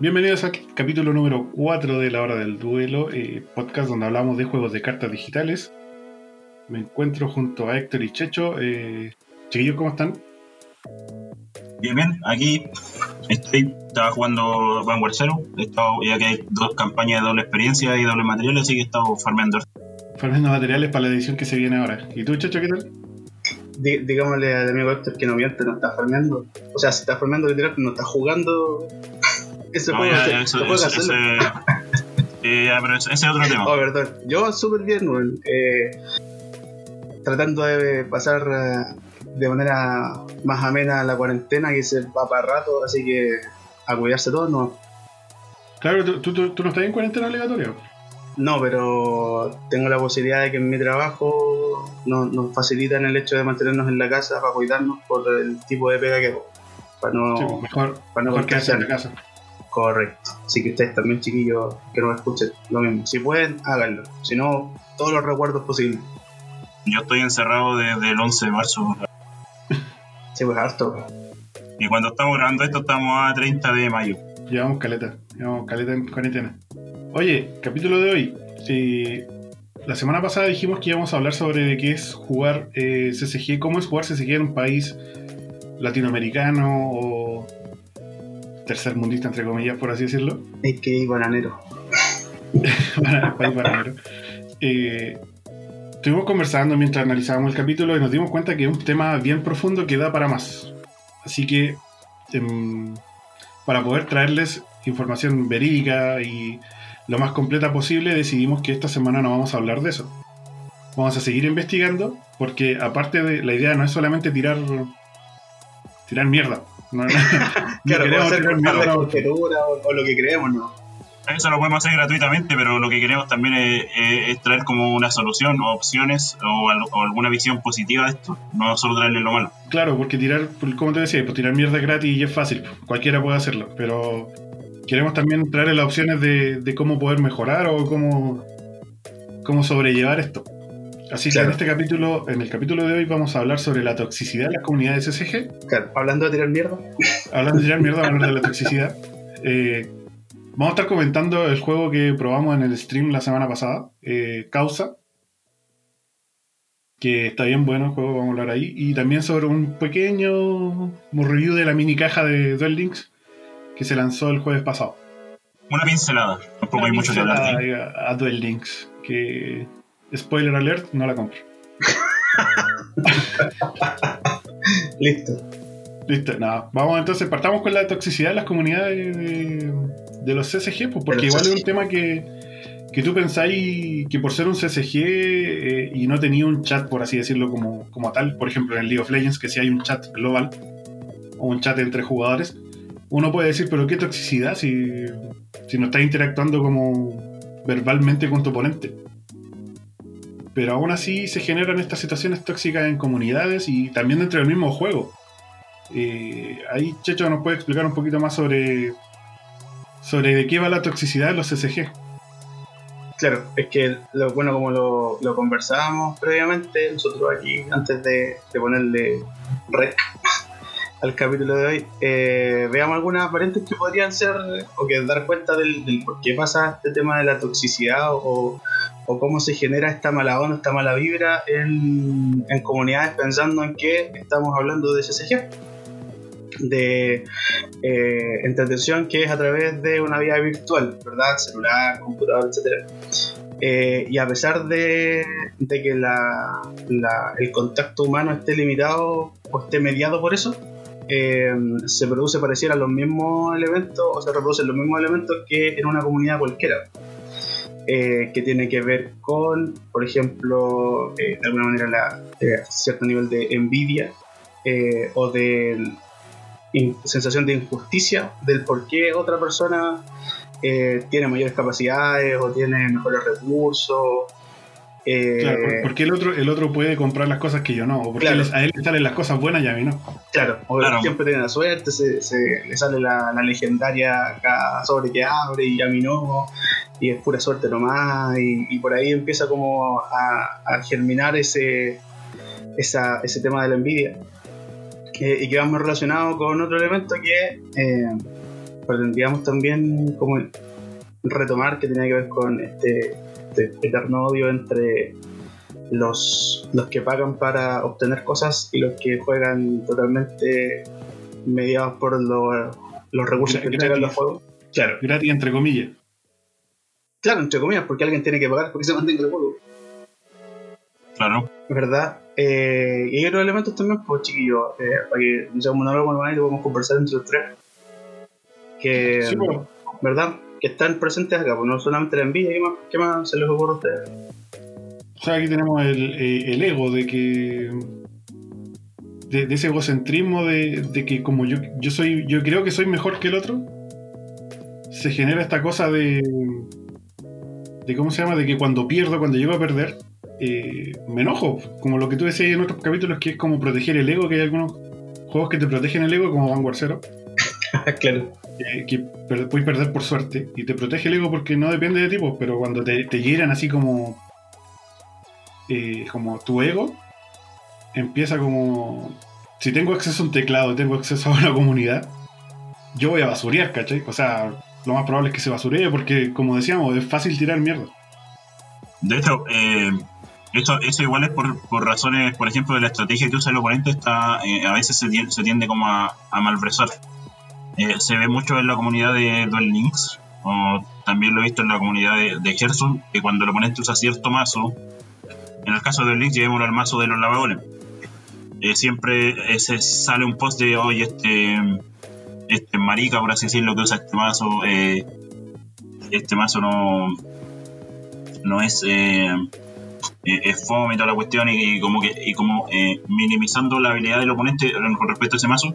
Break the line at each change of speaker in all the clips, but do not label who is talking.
Bienvenidos al capítulo número 4 de La Hora del Duelo, eh, podcast donde hablamos de juegos de cartas digitales. Me encuentro junto a Héctor y Checho. Eh, chiquillos, ¿cómo están?
Bien, bien, aquí estoy, estaba jugando Vanguard Zero, he estado, ya que hay dos campañas de doble experiencia y doble material, así que he estado farmeando.
Farmeando materiales para la edición que se viene ahora. ¿Y tú, Checho, qué tal?
Dí- digámosle al amigo Héctor que no miente, no está farmeando. O sea, si está farmeando literal, no está jugando.
No, ya,
se-
ya, eso,
se puede
eso- ese- eh, ya, pero ese es otro tema.
Oh, perdón. Yo súper bien, weón. Eh, tratando de pasar eh, de manera más amena la cuarentena que se va para rato, así que a cuidarse todos, no.
Claro, tú, tú- tú- tú no estás en cuarentena obligatoria.
No, pero tengo la posibilidad de que en mi trabajo nos, nos facilitan el hecho de mantenernos en la casa para cuidarnos por el tipo de pega que hago. Para no,
Sí, mejor,
para no
mejor quedarse en la casa.
Correcto. Así que ustedes también, chiquillos, que nos escuchen, lo mismo. Si pueden, háganlo. Si no, todos los recuerdos posibles.
Yo estoy encerrado desde el 11 de marzo
Sí, pues harto.
y cuando estamos grabando esto estamos a 30 de mayo.
Llevamos caleta, llevamos caleta en cuarentena. Oye, capítulo de hoy. La semana pasada dijimos que íbamos a hablar sobre de qué es jugar eh, CCG, cómo es jugar CCG en un país latinoamericano o tercermundista, entre comillas, por así decirlo.
Es que bananero.
país bananero. Eh, estuvimos conversando mientras analizábamos el capítulo y nos dimos cuenta que es un tema bien profundo que da para más. Así que, em, para poder traerles información verídica y lo más completa posible, decidimos que esta semana no vamos a hablar de eso. Vamos a seguir investigando, porque aparte de la idea no es solamente tirar tirar mierda. No, no-
Claro, la
no.
conjetura o, o lo que creemos, ¿no?
Eso lo podemos hacer gratuitamente, pero lo que queremos también es, es- es traer como una solución o opciones o, al- o alguna visión positiva de esto, no solo traerle lo malo.
Claro, porque tirar, como te decía, pues tirar mierda gratis y es fácil, pues, cualquiera puede hacerlo, pero queremos también traer las opciones de, de cómo poder mejorar o cómo, cómo sobrellevar esto. Así
Claro.
que en este capítulo, en el capítulo de hoy vamos a hablar sobre la toxicidad de las comunidades SSG.
Claro, hablando de tirar mierda.
Hablando de tirar mierda, hablar de la toxicidad. Eh, vamos a estar comentando el juego que probamos en el stream la semana pasada, eh, Causa. Que está bien bueno el juego, vamos a hablar ahí. Y también sobre un pequeño review de la mini caja de Duel Links que se lanzó el jueves pasado.
Una pincelada, tampoco hay mucho que hablar de
a, a Duel Links. Que, spoiler alert, no la compro.
Listo.
Listo, nada. Vamos entonces, partamos con la toxicidad de las comunidades de, de los CSG, pues, porque igual es un tema que, que tú pensáis que por ser un CSG eh, y no tenía un chat, por así decirlo, como, como tal, por ejemplo en League of Legends, que si hay un chat global o un chat entre jugadores, uno puede decir, pero qué toxicidad si, si no estás interactuando como verbalmente con tu oponente. Pero aún así se generan estas situaciones tóxicas en comunidades y también dentro del mismo juego. Eh, ahí Checho nos puede explicar un poquito más sobre sobre de qué va la toxicidad de los CCG.
Claro, es que, lo, bueno, como lo, conversábamos previamente, nosotros aquí, antes de, ponerle rec al capítulo de hoy, eh, veamos algunas variantes que podrían ser, o que dar cuenta del por qué pasa este tema de la toxicidad o, o cómo se genera esta mala onda, esta mala vibra en, en comunidades pensando en que estamos hablando de CCG de eh, entretención que es a través de una vía virtual, ¿verdad? Celular, computador, etc. y a pesar de, de que la- el contacto humano esté limitado o esté mediado por eso, eh, se produce pareciera los mismos elementos o se reproducen los mismos elementos que en una comunidad cualquiera. Eh, que tiene que ver con, por ejemplo, eh, de alguna manera la, eh, cierto nivel de envidia eh, o de sensación de injusticia del por qué otra persona tiene mayores capacidades o tiene mejores recursos. Eh,
Claro, porque el otro, el otro puede comprar las cosas que yo no, o porque
Claro.
a él le salen las cosas buenas y a mí no.
Claro, o
Claro.
siempre tiene la suerte, se, se- le sale la, la legendaria cada sobre que abre y a mí no, y es pura suerte nomás, y, y por ahí empieza como a, a germinar ese, esa- ese tema de la envidia. Y que va muy relacionado con otro elemento que eh, pretendíamos también como retomar que tenía que ver con este, este eterno odio entre los, los que pagan para obtener cosas y los que juegan totalmente mediados por los, los recursos que entregan los juegos.
Claro. Gratis entre comillas.
Claro, entre comillas, porque alguien tiene que pagar porque se mantenga el juego.
Claro.
¿Verdad? Eh, y hay otros elementos también, pues chiquillos, eh, para que no sea como no lo podemos conversar entre los tres. Que,
Sí, bueno.
¿verdad? Que están presentes acá, pues no solamente la envidia, ¿qué más, qué más se les ocurre a ustedes?
O sea, aquí tenemos el, eh, el ego de que. De, de ese egocentrismo de, de que como yo, yo soy. Yo creo que soy mejor que el otro. Se genera esta cosa de. de cómo se llama, de que cuando pierdo, cuando llego a perder, eh, me enojo. Como lo que tú decías en otros capítulos, que es como proteger el ego, que hay algunos juegos que te protegen el ego, como Vanguard Zero,
claro.
Que, que puedes perder por suerte, y te protege el ego porque no depende de ti, pues, pero cuando te, te así como. eh, como tu ego, empieza como. Si tengo acceso a un teclado, tengo acceso a una comunidad, yo voy a basurear, ¿cachai? O sea, lo más probable es que se basuree porque, como decíamos, es fácil tirar mierda.
De hecho, eh, eso igual es por, por razones, por ejemplo, de la estrategia que usa el oponente, está, eh, a veces se tiende, se tiende como a, a malversar. Eh, se ve mucho en la comunidad de Duel Links, o también lo he visto en la comunidad de, de Hearthstone, que cuando el oponente usa cierto mazo, en el caso de Duel Links, llevémoslo al mazo de los lavagoles. Eh, siempre eh, se sale un post de, oye, este, este marica, por así decirlo, que usa este mazo, este mazo no, no es es fome y toda la cuestión y, como que y como minimizando la habilidad del oponente con respecto a ese mazo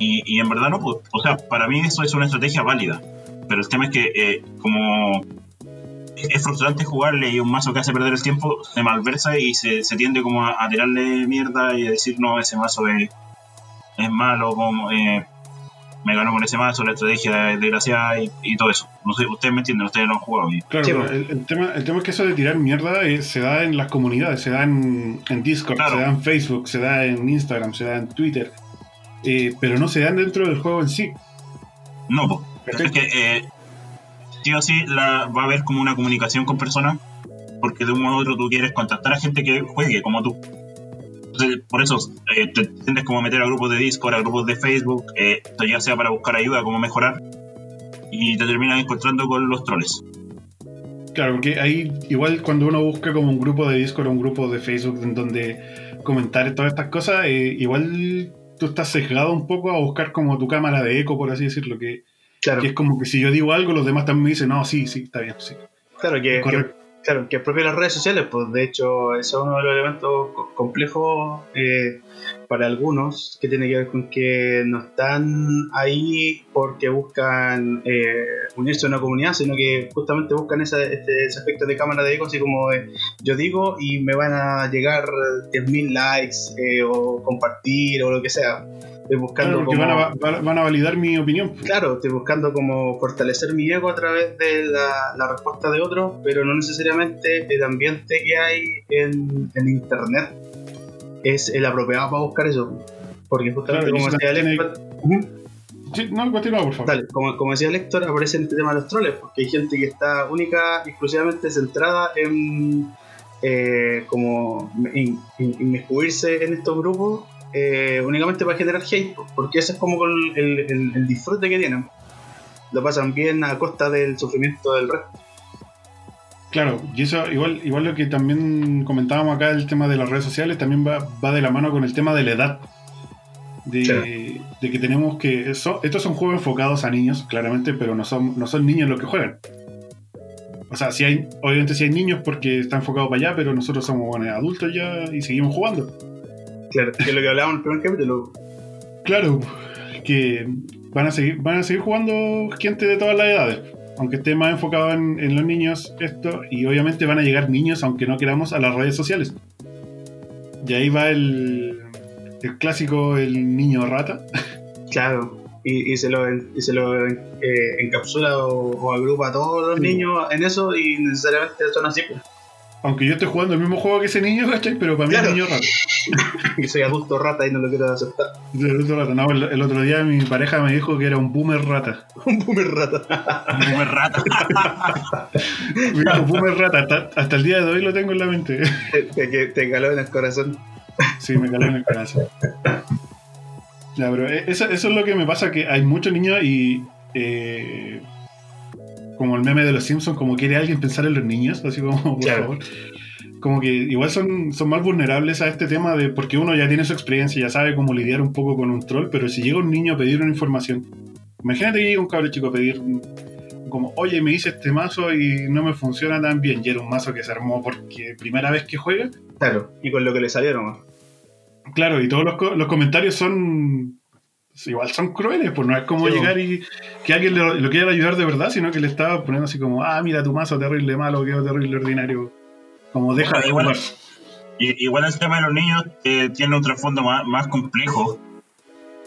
y, y en verdad no pues, o sea para mí eso es una estrategia válida pero el tema es que eh, como es frustrante jugarle y un mazo que hace perder el tiempo se malversa y se, se tiende como a, a tirarle mierda y a decir no ese mazo es, es malo como eh, me ganó con ese mazo la estrategia es desgraciada y, y todo eso no sé ustedes me entienden ustedes lo han jugado y-
Claro,
Sí, pues.
el, el tema, el tema es que eso de tirar mierda eh, se da en las comunidades, se da en, en Discord,
Claro.
se da en Facebook, se da en Instagram, se da en Twitter, eh, pero no se dan dentro del juego en sí.
No, es que eh, sí o sí la, va a haber como una comunicación con personas, porque de un modo u otro tú quieres contactar a gente que juegue como tú. Entonces, por eso eh, te tiendes como a meter a grupos de Discord, a grupos de Facebook, eh, esto ya sea para buscar ayuda, cómo mejorar, y te terminas encontrando con los troles.
Claro, porque ahí igual cuando uno busca como un grupo de Discord o un grupo de Facebook en donde comentar todas estas cosas, eh, igual tú estás sesgado un poco a buscar como tu cámara de eco, por así decirlo, que,
Claro,
que es como que si yo digo algo, los demás también me dicen, no, sí, sí, está bien, sí.
claro que. Claro, que es propio de las redes sociales, pues de hecho, ese es uno de los elementos co- complejos eh, para algunos, que tiene que ver con que no están ahí porque buscan eh, unirse a una comunidad, sino que justamente buscan este, ese aspecto de cámara de eco, así como yo digo y me van a llegar 10.000 likes eh, o compartir o lo que sea. Buscando
Claro,
como...
van a, va- van a validar mi opinión.
Claro, estoy buscando como fortalecer mi ego a través de la, la respuesta de otros, pero no necesariamente el ambiente que hay en, en internet es el apropiado para buscar eso. Porque justamente
Claro,
como decía
tiene-
Ujú.
Sí, no, continúa, por favor.
Dale, como, como decía Héctor, aparece en este tema de los troles, porque hay gente que está única exclusivamente centrada en eh, como in- in- inmiscuirse en estos grupos eh, únicamente para generar hate, porque ese es como el, el- disfrute que tienen. Lo pasan bien a costa del sufrimiento del resto.
Claro, y eso igual, igual lo que también comentábamos acá, el tema de las redes sociales, también va, va de la mano con el tema de la edad. De,
Claro.
de que tenemos que. eso- estos son juegos enfocados a niños, claramente, pero no son, no son niños los que juegan. O sea, si hay, obviamente si hay niños porque está enfocado para allá, pero nosotros somos bueno, adultos ya y seguimos jugando.
Claro, que es lo que hablábamos en el primer capítulo.
Claro, que van a seguir, van a seguir jugando gente de todas las edades. Aunque esté más enfocado en, en los niños esto, y obviamente van a llegar niños, aunque no queramos, a las redes sociales. Y ahí va el, el clásico, el niño rata.
Claro. Y, y se lo, y se lo eh, encapsula o, o agrupa a todos los
Sí.
niños en eso y necesariamente son así. pues.
Aunque yo esté jugando el mismo juego que ese niño, ¿cachai? Pero para mí
Claro.
es niño rata.
y soy adulto rata y no lo quiero aceptar.
No, el, otro día mi pareja me dijo que era un boomer rata.
un boomer rata.
un boomer rata.
un boomer rata. Hasta, el día de hoy lo tengo en la mente.
te, te caló en el corazón.
Sí, me caló en el corazón. Ya, pero e, eso, eso, es lo que me pasa, que hay muchos niños y... Eh, como el meme de los Simpsons, como quiere alguien pensar en los niños, así como, por favor como que igual son, son más vulnerables a este tema de porque uno ya tiene su experiencia, ya sabe cómo lidiar un poco con un troll, pero si llega un niño a pedir una información, imagínate que llega un cabrón chico a pedir como, oye, me hice este mazo y no me funciona tan bien, y era un mazo que se armó porque primera vez que juega.
Claro, y con lo que le salieron.
Claro, y todos los, los comentarios son igual son crueles, pues no es como llegar y que alguien lo, quiera ayudar de verdad, sino que le estaba poniendo así como, ah, mira tu mazo terrible malo, quedó terrible ordinario. Como deja de
igual, igual el tema de los niños eh, tiene un trasfondo más, más complejo,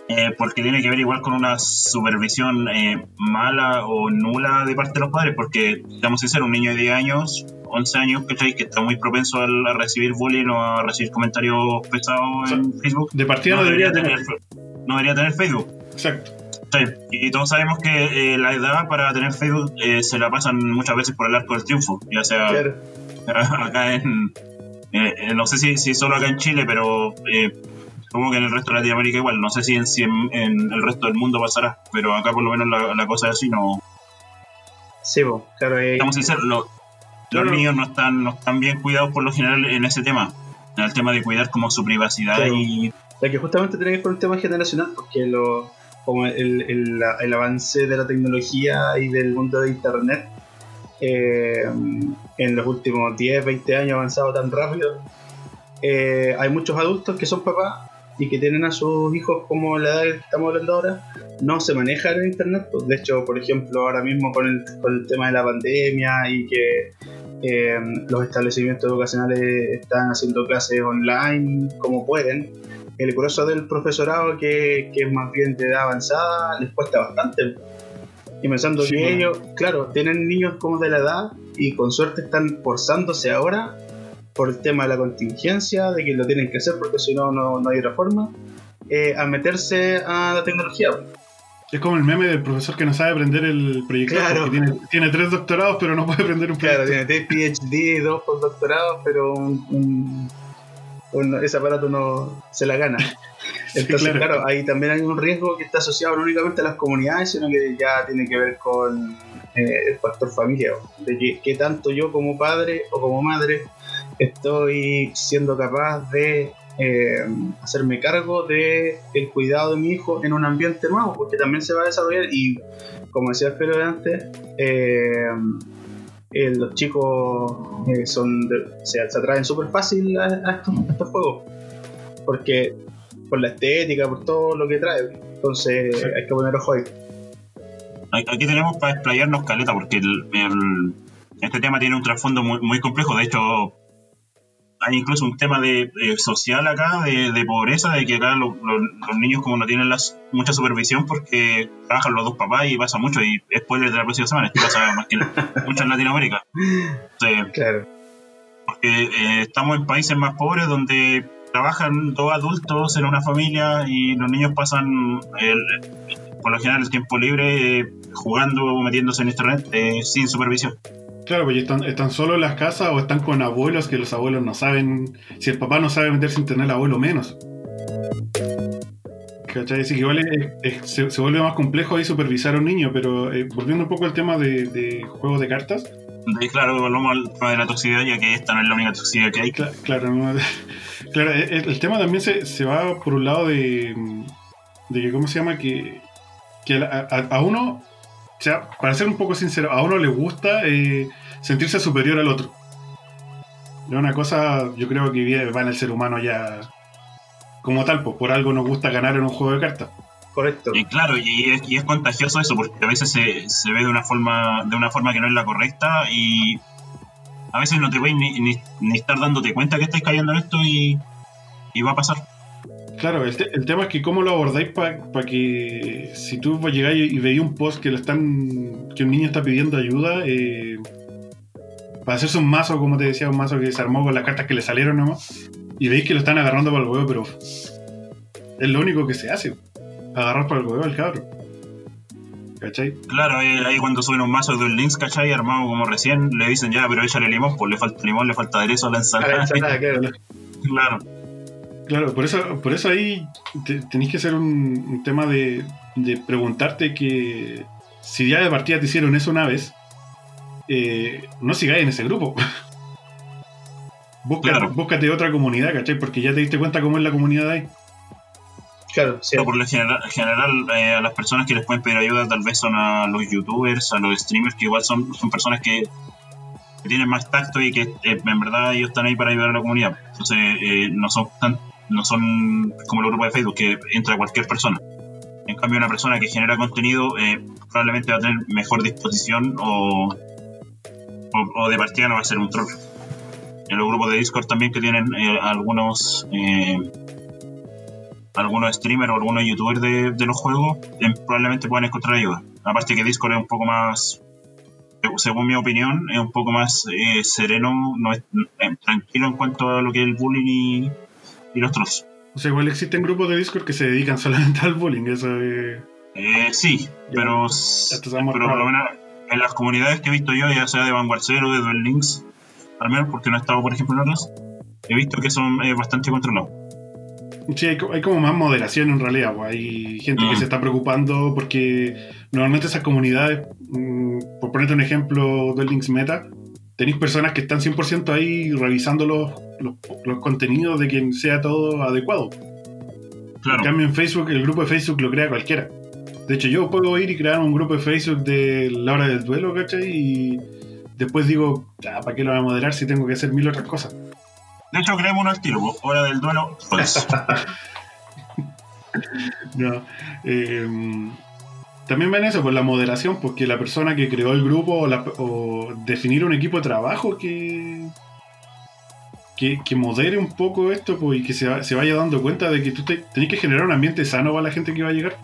eh, porque tiene que ver igual con una supervisión eh, mala o nula de parte de los padres, porque, digamos, ser un niño de 10 años, 11 años, Que está muy propenso a, recibir bullying o a recibir comentarios pesados en Facebook.
De partida no, debería, tener,
No debería tener Facebook.
Exacto.
y todos sabemos que la edad para tener Facebook se la pasan muchas veces por el arco del triunfo, ya sea acá en. Eh, no sé si, si, solo acá en Chile, pero eh, supongo que en el resto de Latinoamérica igual. No sé si en, si en, el resto del mundo pasará, pero acá por lo menos la, cosa es así, no.
Sí, claro.
Estamos sinceros, los niños no están, no están bien cuidados por lo general en ese tema, en el tema de cuidar como su privacidad y.
O que justamente tiene que ver con el tema generacional, porque lo, como el, el, el avance de la tecnología y del mundo de Internet eh, en los últimos 10, 20 años avanzado tan rápido. Eh, hay muchos adultos que son papás y que tienen a sus hijos como la edad que estamos hablando ahora, no se maneja en internet. Pues, de hecho, por ejemplo, ahora mismo con el, con el tema de la pandemia y que eh, los establecimientos educacionales están haciendo clases online como pueden, el grueso del profesorado que, que es más bien de edad avanzada les cuesta bastante y pensando que ellos, claro, tienen niños como de la edad y con suerte están forzándose ahora por el tema de la contingencia, de que lo tienen que hacer porque si no, no hay otra forma, eh, a meterse a la tecnología.
Es como el meme del profesor que no sabe aprender el proyecto. Claro. Tiene, tiene, tres doctorados, pero no puede aprender un proyecto.
Claro, tiene tres PhD, dos postdoctorados, pero un, ese aparato no se la gana. Entonces, claro. ahí también hay un riesgo que está asociado no únicamente a las comunidades, sino que ya tiene que ver con eh, el factor familia, de que, tanto yo como padre o como madre estoy siendo capaz de eh, hacerme cargo de el cuidado de mi hijo en un ambiente nuevo, porque también se va a desarrollar y como decía Alfredo antes, eh, los chicos son se, atraen súper fácil a, estos, a, estos, juegos, porque por la estética, por todo lo que trae. Entonces hay que poner ojo ahí.
Aquí tenemos para explayarnos caleta, porque este tema tiene un trasfondo muy, muy complejo. De hecho, hay incluso un tema de, social acá, de, pobreza, de que acá los niños como no tienen las, mucha supervisión porque trabajan los dos papás y pasa mucho, y spoiler de la próxima semana, esto pasa más que mucho en Latinoamérica.
claro.
Porque eh, estamos en países más pobres donde trabajan dos adultos en una familia y los niños pasan por lo general el tiempo libre eh, jugando o metiéndose en internet eh, sin supervisión.
Claro, pues están, están solo en las casas o están con abuelos que los abuelos no saben. Si el papá no sabe meterse en internet, el abuelo menos. ¿Cachai? Así que igual se, vuelve más complejo ahí supervisar a un niño, pero eh, volviendo un poco al tema de, de juegos de cartas.
claro, volvemos al tema de la toxicidad, ya que esta no es la única toxicidad que hay.
claro, no, Claro, e, e, el, tema también se, se, va por un lado de, de que, ¿cómo se llama? Que, que a, uno, sea, para ser un poco sincero, a uno le gusta eh, sentirse superior al otro. Es una cosa, yo creo que va en el ser humano ya como tal, pues por algo nos gusta ganar en un juego de cartas.
Correcto.
Y claro, y es, y es contagioso eso, porque a veces se, se, ve de una forma de una forma que no es la correcta y a veces no te voy ni, ni, estar dándote cuenta que estáis cayendo en esto y, va a pasar.
Claro, el, tema es que cómo lo abordáis para que si tú llegáis y veis un post que le están que un niño está pidiendo ayuda, eh, para hacerse un mazo, como te decía, un mazo que se armó con las cartas que le salieron nomás, y veis que lo están agarrando para el huevo, pero es lo único que se hace. Agarrar para el huevo al cabro. ¿Cachai?
Claro, ahí, cuando suben un mazo de links, ¿cachai? Armado como recién, le dicen ya, pero échale limón, pues le falta limón, le falta aderezo a la ensalada. claro.
claro. Por eso, por eso ahí tenéis que hacer un, tema de, de, preguntarte que si ya de partida te hicieron eso una vez, eh, no sigáis en ese grupo. Búscate otra comunidad, ¿cachai? Porque ya te diste cuenta cómo es la comunidad ahí.
Claro, sí. por lo general, general eh, a las personas que les pueden pedir ayuda tal vez son a los youtubers, a los streamers, que igual son, son personas que, tienen más tacto y que eh, en verdad ellos están ahí para ayudar a la comunidad. Entonces eh, no son no son como el grupo de Facebook que entra cualquier persona. En cambio, una persona que genera contenido probablemente va a tener mejor disposición o, o, de partida no va a ser un troll. En los grupos de Discord también que tienen algunos algunos streamers o algunos youtubers de, los juegos, eh, probablemente puedan encontrar ayuda. Aparte que Discord es un poco más, según mi opinión, es un poco más eh, sereno, no es, eh, tranquilo en cuanto a lo que es el bullying y, los trolls.
O sea, igual existen grupos de Discord que se dedican solamente al bullying, eso es...
sí, pero, pero por lo menos en las comunidades que he visto yo, ya sea de Vanguard Zero, de Duel Links, al menos porque no he estado, por ejemplo, en otras, he visto que son bastante controlados.
Sí, hay, como más moderación en realidad. Pues. Hay gente que mm. se está preocupando porque normalmente esas comunidades, mm, por ponerte un ejemplo del Links Meta, tenéis personas que están 100% ahí revisando los, los, contenidos de que sea todo adecuado. Claro. En cambio, en Facebook, el grupo de Facebook lo crea cualquiera. De hecho, yo puedo ir y crear un grupo de Facebook de la hora del duelo, ¿cachai? Y después digo, ¿para qué lo voy a moderar si tengo que hacer mil otras cosas?
De hecho, creemos un al tiro, hora del duelo. Pues.
no. Eh, también ven eso, pues la moderación, porque la persona que creó el grupo o, definir un equipo de trabajo que, que, modere un poco esto pues, y que se, se, vaya dando cuenta de que tú tenés que generar un ambiente sano para la gente que va a llegar.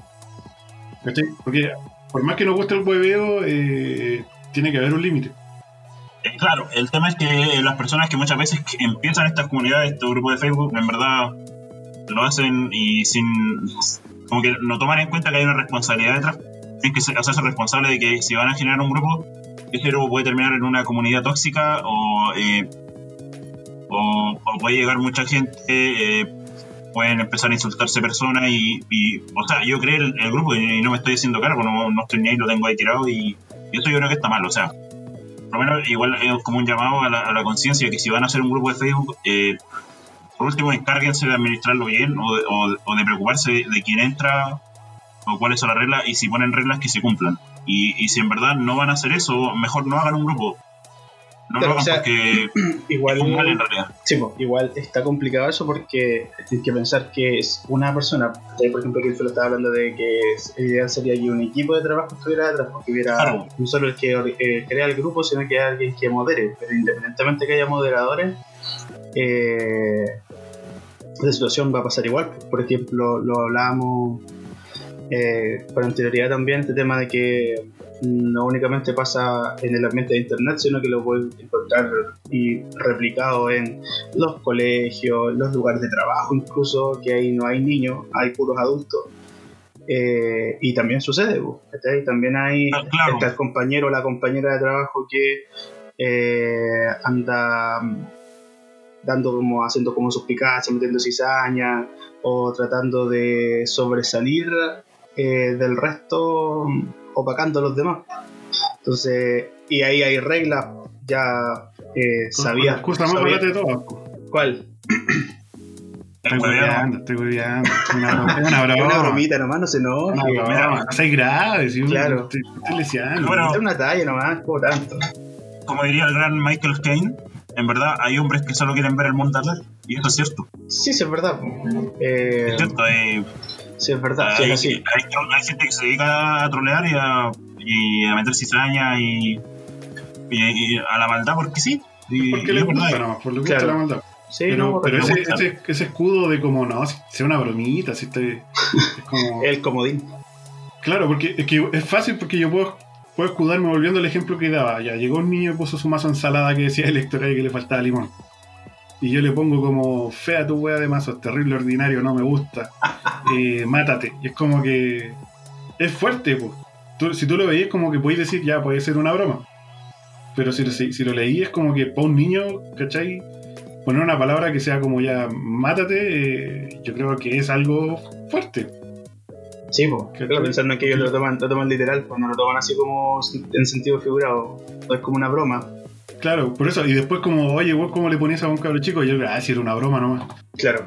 Porque por más que nos guste el hueveo, eh, tiene que haber un límite.
Eh, claro, el tema es que las personas que muchas veces empiezan estas comunidades, estos grupos de Facebook, en verdad lo hacen y sin. como que no toman en cuenta que hay una responsabilidad detrás. Tienen que hacerse responsable de que si van a generar un grupo, ese grupo puede terminar en una comunidad tóxica o. Eh, o, puede llegar mucha gente. Eh, pueden empezar a insultarse personas y, o sea, yo creo el, el grupo y, no me estoy haciendo cargo, no, no estoy ni ahí, lo tengo ahí tirado y, y eso yo creo que está mal, o sea, por lo menos igual es como un llamado a la, conciencia que si van a hacer un grupo de Facebook, eh, por último encárguense de administrarlo bien o de, preocuparse de, quién entra o cuáles son las reglas y si ponen reglas que se cumplan. Y, y si en verdad no van a hacer eso, mejor no hagan un grupo. No lo porque
igual, en realidad. Sí, igual está complicado eso porque tienes que pensar que es una persona. Por ejemplo, que lo estaba hablando de que el ideal sería que un equipo de trabajo estuviera detrás, porque hubiera no solo el que eh, crea el grupo, sino que alguien que modere. Pero independientemente que haya moderadores, eh, la situación va a pasar igual. Por ejemplo, lo hablábamos eh, con anterioridad también, este tema de que no únicamente pasa en el ambiente de internet, sino que lo puedes encontrar y replicado en los colegios, los lugares de trabajo, incluso que ahí no hay niños, hay puros adultos. Eh, y también sucede, también hay ah, el compañero o la compañera de trabajo que eh, anda dando como haciendo como suspicacia, metiendo cizaña o tratando de sobresalir eh, del resto opacando a los demás. Entonces, y ahí hay reglas ya eh, sabías.
Excusa más de todo.
¿Cuál?
Estoy hueveando, estoy hueveando. Una,
una, broma. una bromita nomás, no se enoje.
No, no, no grave, sí.
Claro.
Estoy, estoy
Bueno, es una talla nomás, como tanto.
Como diría el gran Michael Caine, en verdad hay hombres que solo quieren ver el mundo arder, y eso es cierto.
Sí, sí, es verdad. Eh,
es cierto, eh,
Sí, es verdad. Hay,
hay, gente que se dedica a trolear y a, y a meter cizaña y, y, a la maldad porque sí.
Y, porque le gusta nomás, por lo que la maldad. Sí, pero, no, pero ese, ese, ese, escudo de como, no, si sea una bromita, si este,
es como... El comodín.
Claro, porque es que es fácil porque yo puedo, puedo escudarme volviendo al ejemplo que daba. Ya llegó un niño y puso su mazo ensalada que decía electoral y que le faltaba limón. Y yo le pongo como fea tu wea de mazo, terrible, ordinario, no me gusta, eh, mátate. Y es como que es fuerte, pues. si tú lo veías, como que podéis decir, ya, puede ser una broma. Pero si, si, lo leí, es como que para un niño, ¿cachai? Poner una palabra que sea como ya, mátate, eh, yo creo que es algo fuerte.
Sí, pues, claro, pensando que ellos lo toman, lo toman literal, pues no lo toman así como en sentido figurado, no es como una broma.
Claro, por eso, y después como, oye, vos cómo le ponías a un cabro chico, y yo, ah, si era una broma nomás.
Claro.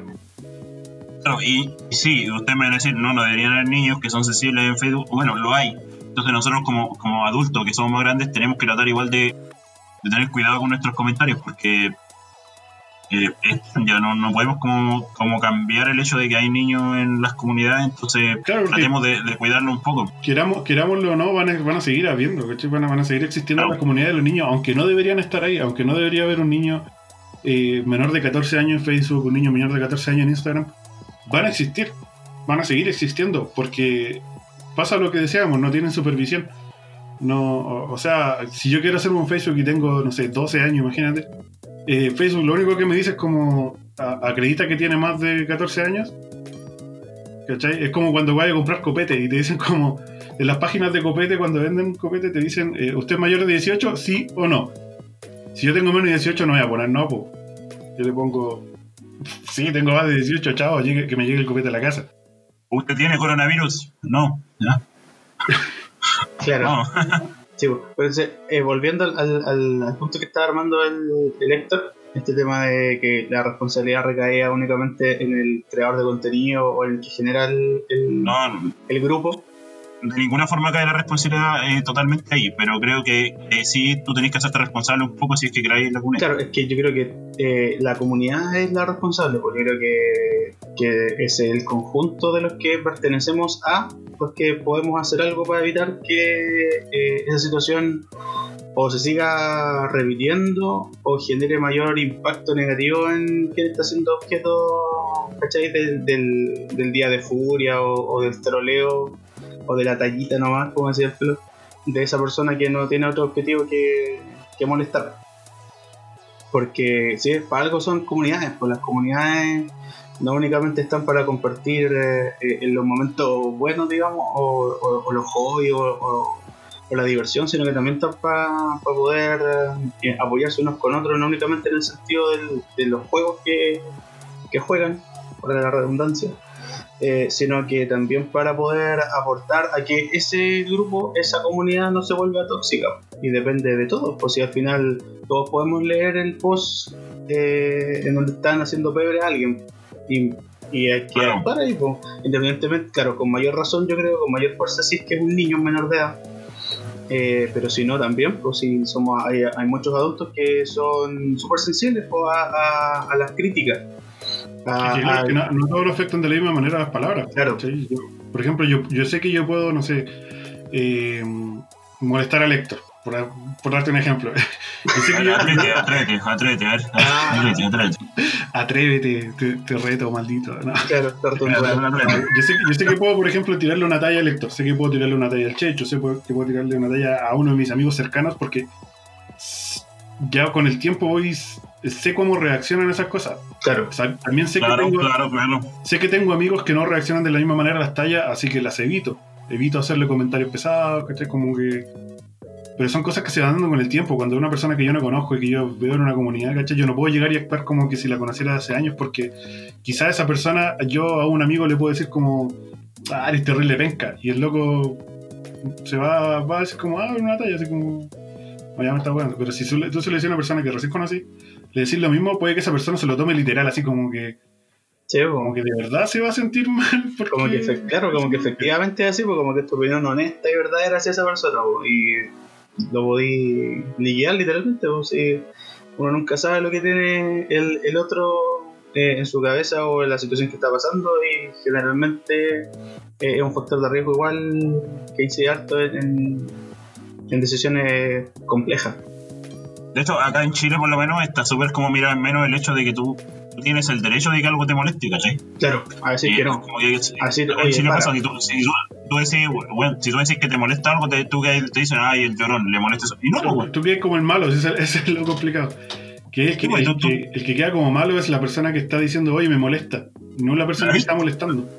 Claro, y sí, usted me va a decir, no, no deberían haber niños que son sensibles en Facebook. Bueno, lo hay. Entonces nosotros como, como adultos que somos más grandes tenemos que tratar igual de, de tener cuidado con nuestros comentarios porque eh, ya no, no podemos como, como, cambiar el hecho de que hay niños en las comunidades, entonces tratemos de, cuidarlo un poco.
Queramos, querámoslo o no, van a, van a seguir habiendo, van a, van a seguir existiendo las comunidades de los niños, aunque no deberían estar ahí, aunque no debería haber un niño eh, menor de 14 años en Facebook, un niño menor de 14 años en Instagram, van a existir, van a seguir existiendo, porque pasa lo que deseamos, no tienen supervisión. No, o sea, si yo quiero hacer un Facebook y tengo, no sé, 12 años, imagínate, eh, Facebook lo único que me dice es como acredita que tiene más de 14 años. ¿Cachai? Es como cuando vayas a comprar copete y te dicen como en las páginas de copete cuando venden copete te dicen eh, ¿usted es mayor de 18? Sí o no. Si yo tengo menos de 18 no voy a poner no, pues. Yo le pongo sí, tengo más de 18, chao, que me llegue el copete a la casa.
¿Usted tiene coronavirus? No.
claro. Sí, pues, eh, volviendo al, al, punto que estaba armando el, el Héctor, este tema de que la responsabilidad recaía únicamente en el creador de contenido o en el que genera el, el grupo
de ninguna forma cae la responsabilidad eh, totalmente ahí, pero creo que eh, sí tú tenés que hacerte responsable un poco si es que creáis la comunidad.
Claro, es que yo creo que eh, la comunidad es la responsable, porque creo que, que, es el conjunto de los que pertenecemos a, pues que podemos hacer algo para evitar que esa situación o se siga repitiendo o genere mayor impacto negativo en quien está siendo objeto. Del, del, día de furia o, o del troleo o de la tallita nomás, como decía el de esa persona que no tiene otro objetivo que, que molestar. Porque si para algo son comunidades, pues las comunidades no únicamente están para compartir eh, eh, en los momentos buenos, digamos, o, los hobbies o, la diversión, sino que también están para, poder eh, apoyarse unos con otros, no únicamente en el sentido de los juegos que, que juegan, por la redundancia, eh, sino que también para poder aportar a que ese grupo, esa comunidad no se vuelva tóxica. Y depende de todos, pues si al final todos podemos leer el post eh, en donde están haciendo pebre a alguien. Y, hay que actuar ahí, pues. independientemente, claro, con mayor razón yo creo, con mayor fuerza si es que es un niño menor de edad. Eh, pero si no también, pues si somos, hay, muchos adultos que son súper sensibles pues, a, a las críticas
Ah, ah, no, todos lo afectan de la misma manera las palabras.
Claro.
por ejemplo, yo, yo sé que yo puedo, no sé, eh, molestar a Héctor, por, por, darte un ejemplo.
atrévete, atrévete, atrévete, atrévete, atrévete.
Atrévete, te, reto, maldito.
Claro,
yo, sé, yo sé que puedo, por ejemplo, tirarle una talla al Héctor, sé que puedo tirarle una talla al Checho, sé que puedo tirarle una talla a uno de mis amigos cercanos porque ya con el tiempo voy sé cómo reaccionan esas cosas.
Claro.
también sé, que tengo, sé que tengo amigos que no reaccionan de la misma manera a las tallas, así que las evito. Evito hacerle comentarios pesados, ¿cachai? Como que. Pero son cosas que se van dando con el tiempo. Cuando una persona que yo no conozco y que yo veo en una comunidad, ¿cachai? Yo no puedo llegar y actuar como que si la conociera hace años, porque quizás esa persona, yo a un amigo le puedo decir como, ah, eres terrible penca. Y el loco se va, va a decir como, ah, una talla, así como, ya me está bueno. Pero si tú se le dices a una persona que recién conocí, le decís lo mismo, puede que esa persona se lo tome literal, así como que. como que de verdad se va a sentir mal. Porque...
Como que, claro, como que efectivamente es así, pues como que tu opinión honesta y verdadera hacia esa persona, y lo podí liquidar literalmente, pues uno nunca sabe lo que tiene el, el otro eh, en su cabeza o en la situación que está pasando, y generalmente eh, es un factor de riesgo igual que hice harto en, en decisiones complejas.
De hecho, acá en Chile, por lo menos, está súper como mirar menos el hecho de que tú, tienes el derecho de que algo te moleste, ¿cachai?
Claro, a decir que no.
a decir, en Chile pasa, si tú, si tú, decís, bueno, si tú decís que te molesta algo, te, tú que te dicen, ay, el llorón, le molesta eso. Y no,
pues, Tú que como el malo, ese, es lo complicado. Que, el, que, el, que, queda como malo es la persona que está diciendo, oye, me molesta. No la persona que está molestando.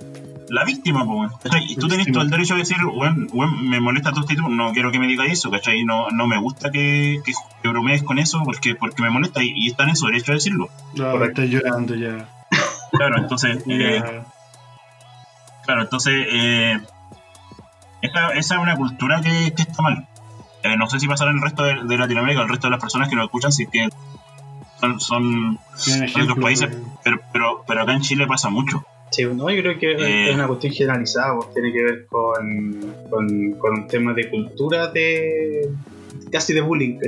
La víctima, pues, Y tú tenés todo el derecho de decir, bueno, me molesta tu actitud, no quiero que me diga eso, ¿cachai? No, no me gusta que, que, bromees con eso porque, porque me molesta y, está en su derecho a decirlo.
Claro, estás llorando ya.
Claro, entonces. Eh, claro, entonces. Eh, esa, esa, es una cultura que, que está mal. Eh, no sé si pasará en el resto de, de Latinoamérica, el resto de las personas que nos escuchan, si que son, son, otros países, pero, pero, pero acá en Chile pasa mucho.
Sí, no, yo creo que es eh, una cuestión generalizada, pues, tiene que ver con, con, con un tema de cultura de casi de bullying,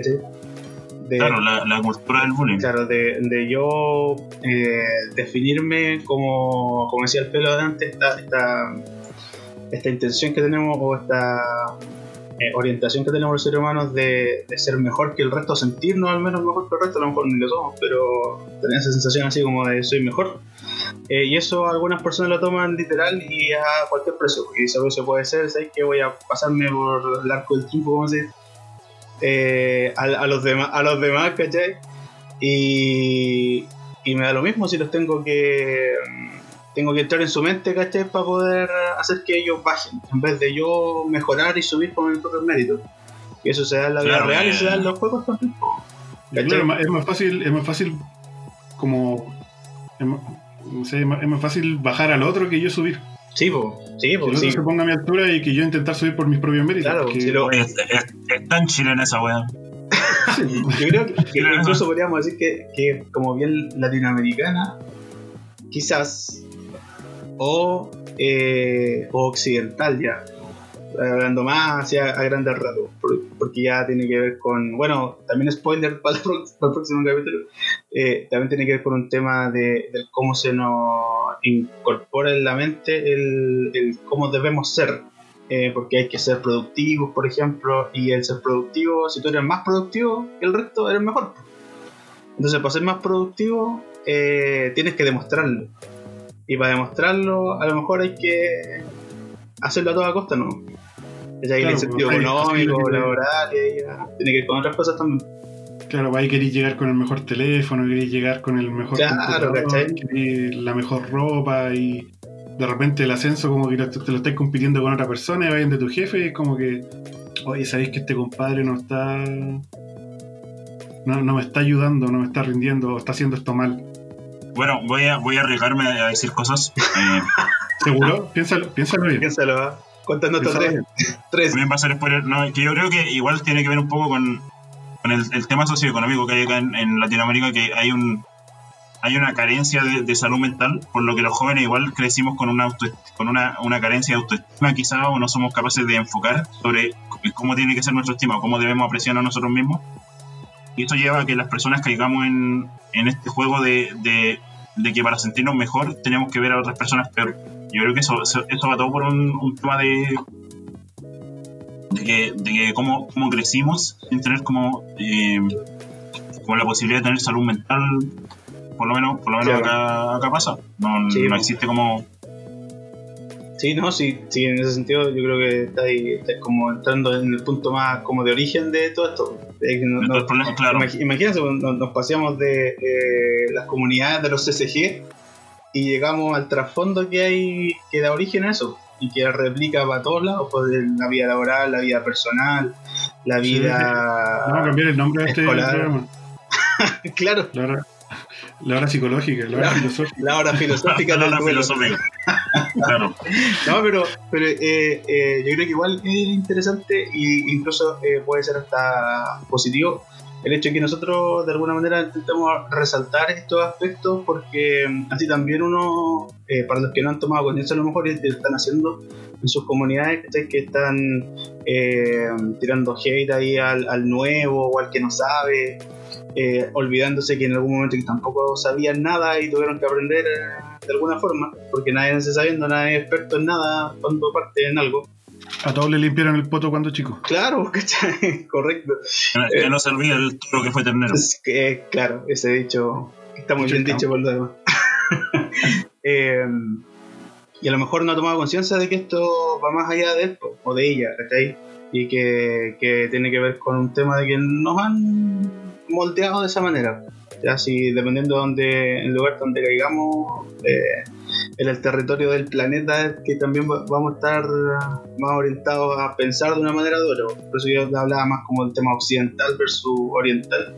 claro, la, cultura del bullying.
Claro, de, de yo eh, definirme como, como decía el pelo adelante, esta, esta, esta intención que tenemos o esta eh, orientación que tenemos los seres humanos de, ser mejor que el resto, sentirnos al menos mejor que el resto, a lo mejor ni lo somos, pero tener esa sensación así como de soy mejor. Eh, y eso algunas personas lo toman literal y a cualquier precio, porque eso se puede ser, ¿sabes? Que voy a pasarme por el arco del tiempo, como eh, a, a, los a los demás, ¿cachai? Y, y me da lo mismo si los tengo que tengo que entrar en su mente, ¿cachai? Para poder hacer que ellos bajen, en vez de yo mejorar y subir con mi propio mérito. Y eso se da en la vida real y se da en los juegos también.
es más fácil, es más fácil como es más, fácil bajar al otro que yo subir.
Sí, pues. Sí,
pues. Que se ponga a mi altura y que yo intentar subir por mis propios méritos.
Claro,
si
lo... es, tan chilena esa weá.
yo creo que, incluso podríamos decir que, que, como bien latinoamericana, quizás o, eh, occidental ya, hablando más hacia a grandes rasgos, porque ya tiene que ver con, bueno, también spoiler para el, próximo capítulo, eh, también tiene que ver con un tema de, cómo se nos incorpora en la mente el, cómo debemos ser. Eh, porque hay que ser productivos, por ejemplo, y el ser productivo, si tú eres más productivo que el resto, eres mejor. Entonces, para ser más productivo, tienes que demostrarlo. Y para demostrarlo, a lo mejor hay que hacerlo a toda costa, ¿no? Es ahí el sentido económico, laboral, tiene que ver con otras cosas también.
Claro, ahí queréis llegar con el mejor teléfono, queréis llegar con el mejor
claro,
la mejor ropa y de repente el ascenso como que te, lo estás compitiendo con otra persona y vayan de tu jefe y es como que, oye, sabéis que este compadre no está... No, no me está ayudando, no me está rindiendo, está haciendo esto mal.
Bueno, voy a, voy a arriesgarme a decir cosas. Eh,
¿Seguro? Piénsalo, piénsalo bien.
Piénsalo, ¿va? ¿Cuántas notas tres?
tres. También va a ser spoiler. No, que yo creo que igual tiene que ver un poco con, con el, el, tema socioeconómico que hay acá en, Latinoamérica, que hay un hay una carencia de, salud mental, por lo que los jóvenes igual crecimos con una con una, una carencia de autoestima quizá o no somos capaces de enfocar sobre cómo tiene que ser nuestra estima, cómo debemos apreciar a nosotros mismos. Y esto lleva a que las personas caigamos en, en este juego de, de, que para sentirnos mejor tenemos que ver a otras personas peor. Yo creo que eso, eso, va todo por un, tema de, de que, de que cómo, cómo, crecimos sin tener como, eh, como la posibilidad de tener salud mental, por lo menos, por lo menos acá, acá, pasa. No, no existe como
Sí, no, sí, sí, en ese sentido yo creo que está ahí, como entrando en el punto más como de origen de todo esto. claro. Imagínense, pues, nos, paseamos de las comunidades de los CCG y llegamos al trasfondo que hay, que da origen a eso y que replica para todos lados, pues, la vida laboral, la vida personal, la vida...
Vamos a cambiar el nombre de este programa.
claro.
La hora psicológica, la hora filosófica.
La hora filosófica
la hora filosófica. Claro.
No, pero, pero eh, eh, yo creo que igual es interesante e incluso eh, puede ser hasta positivo el hecho de que nosotros de alguna manera intentemos resaltar estos aspectos porque mm, así también uno, para los que no han tomado conciencia a lo mejor están haciendo en sus comunidades que están tirando hate ahí al, nuevo o al que no sabe eh, olvidándose que en algún momento tampoco sabían nada y tuvieron que aprender eh, de alguna forma, porque nadie se sabiendo, nadie es experto en nada cuando parte en algo.
A todos le limpiaron el poto cuando chico.
Claro, Correcto.
Que, no se olvide el toro que fue ternero.
que, claro, ese dicho está muy bien dicho por lo demás. Em, y a lo mejor no ha tomado conciencia de que esto va más allá de él o de ella, ¿cachai? Y que, que tiene que ver con un tema de que nos han moldeado de esa manera. Ya si dependiendo de donde, el lugar donde caigamos, eh, en el territorio del planeta, que también vamos a estar más orientados a pensar de una manera dura. Por eso yo hablaba más como el tema occidental versus oriental.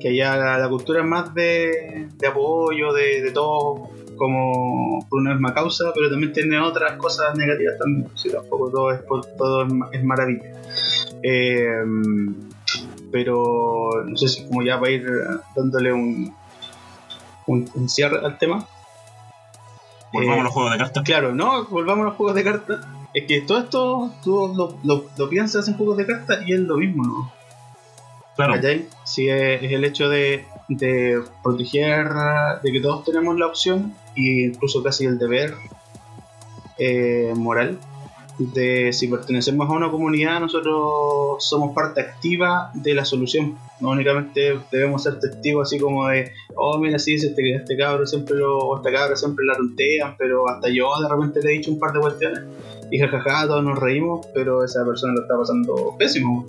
Que allá la, cultura es más de, apoyo, de, de todo como por una misma causa, pero también tiene otras cosas negativas también. Si tampoco todo es, todo es maravilla. Eh, pero no sé si como ya va a ir dándole un, un, cierre al tema.
Volvamos a los juegos de cartas.
Claro, no, volvamos a los juegos de cartas. Es que todo esto tú lo, lo, piensas en juegos de cartas y es lo mismo, ¿no?
Claro.
Sí, es, el hecho de, de proteger, de que todos tenemos la opción, e incluso casi el deber eh, moral, de si pertenecemos a una comunidad, nosotros somos parte activa de la solución. No únicamente debemos ser testigos así como de, oh, mira, sí, este, este cabro siempre lo, o esta cabra siempre la tontean, pero hasta yo de repente le he dicho un par de cuestiones y jajaja, todos nos reímos, pero esa persona lo está pasando pésimo.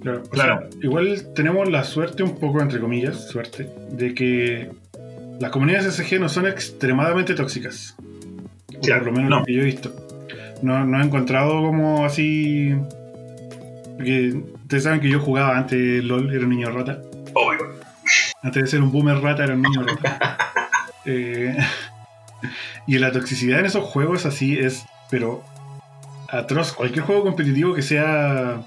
Claro, claro. igual tenemos la suerte, un poco entre comillas, suerte, de que las comunidades SG no son extremadamente tóxicas. Claro, por lo menos lo que yo he visto no, no he encontrado como así. Porque ustedes saben que yo jugaba antes LOL, era un niño rata.
Oh
antes de ser un boomer rata, era un niño rata. Eh, y la toxicidad en esos juegos así es, pero atroz. Cualquier juego competitivo que sea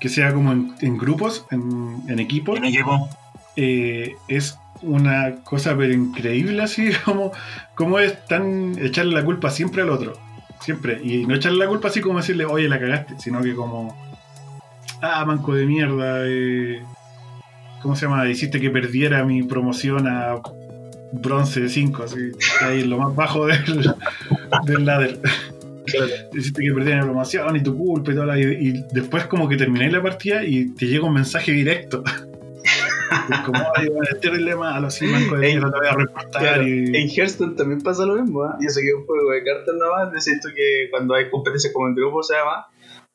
que sea como en, grupos, en, en equipos,
en equipo.
Eh, es una cosa pero increíble así como, como es tan echarle la culpa siempre al otro. Siempre. Y no echarle la culpa así como decirle, oye, la cagaste, sino que como, ah, manco de mierda, eh, ¿cómo se llama? Hiciste que perdiera mi promoción a bronce 5, así, ahí lo más bajo del, del ladder. Hiciste que perdiera mi promoción y tu culpa y todo. Y, y después como que terminé la partida y te llega un mensaje directo. como, ay, es terrible malo, así, manco de mierda, te voy a reportar. y...
En Hearthstone también pasa lo mismo, ¿eh? Yo sé que es un juego de cartas nada más, necesito que cuando hay competencias como en grupo se llama.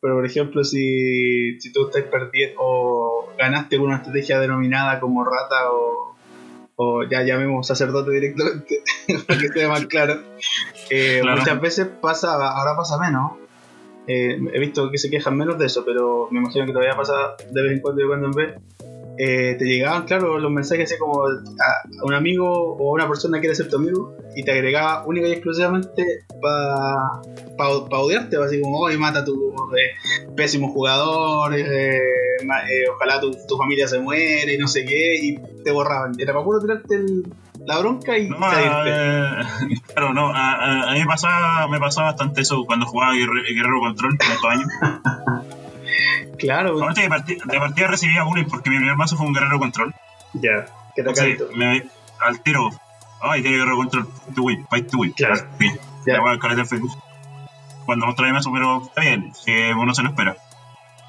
Pero por ejemplo, si, si tú estás perdiendo o ganaste con una estrategia denominada como rata o, o ya llamemos sacerdote directamente, para que esté más claro, eh, muchas veces pasa, ahora pasa menos. Eh, he visto que se quejan menos de eso, pero me imagino que todavía pasa de vez en cuando y cuando en vez eh, te llegaban, claro, los mensajes así como a, un amigo o a una persona que quiere ser tu amigo y te agregaba única y exclusivamente para pa, odiarte, así como, hoy mata a tu eh, pésimo jugador, eh, ojalá tu, tu, familia se muere y no sé qué, y te borraban. Era para puro tirarte la bronca y
no, claro, no, a, mí me pasaba, me pasaba bastante eso cuando jugaba Guerrero, Control por estos años.
Claro.
Ahorita de, partida, de partida recibía bullying porque mi primer mazo fue un guerrero control.
Ya, que te sí,
me Al tiro. Ay, tiene guerrero control. To win, fight to win.
Claro.
Cuando mostré mi mazo, pero está bien, que uno se lo espera.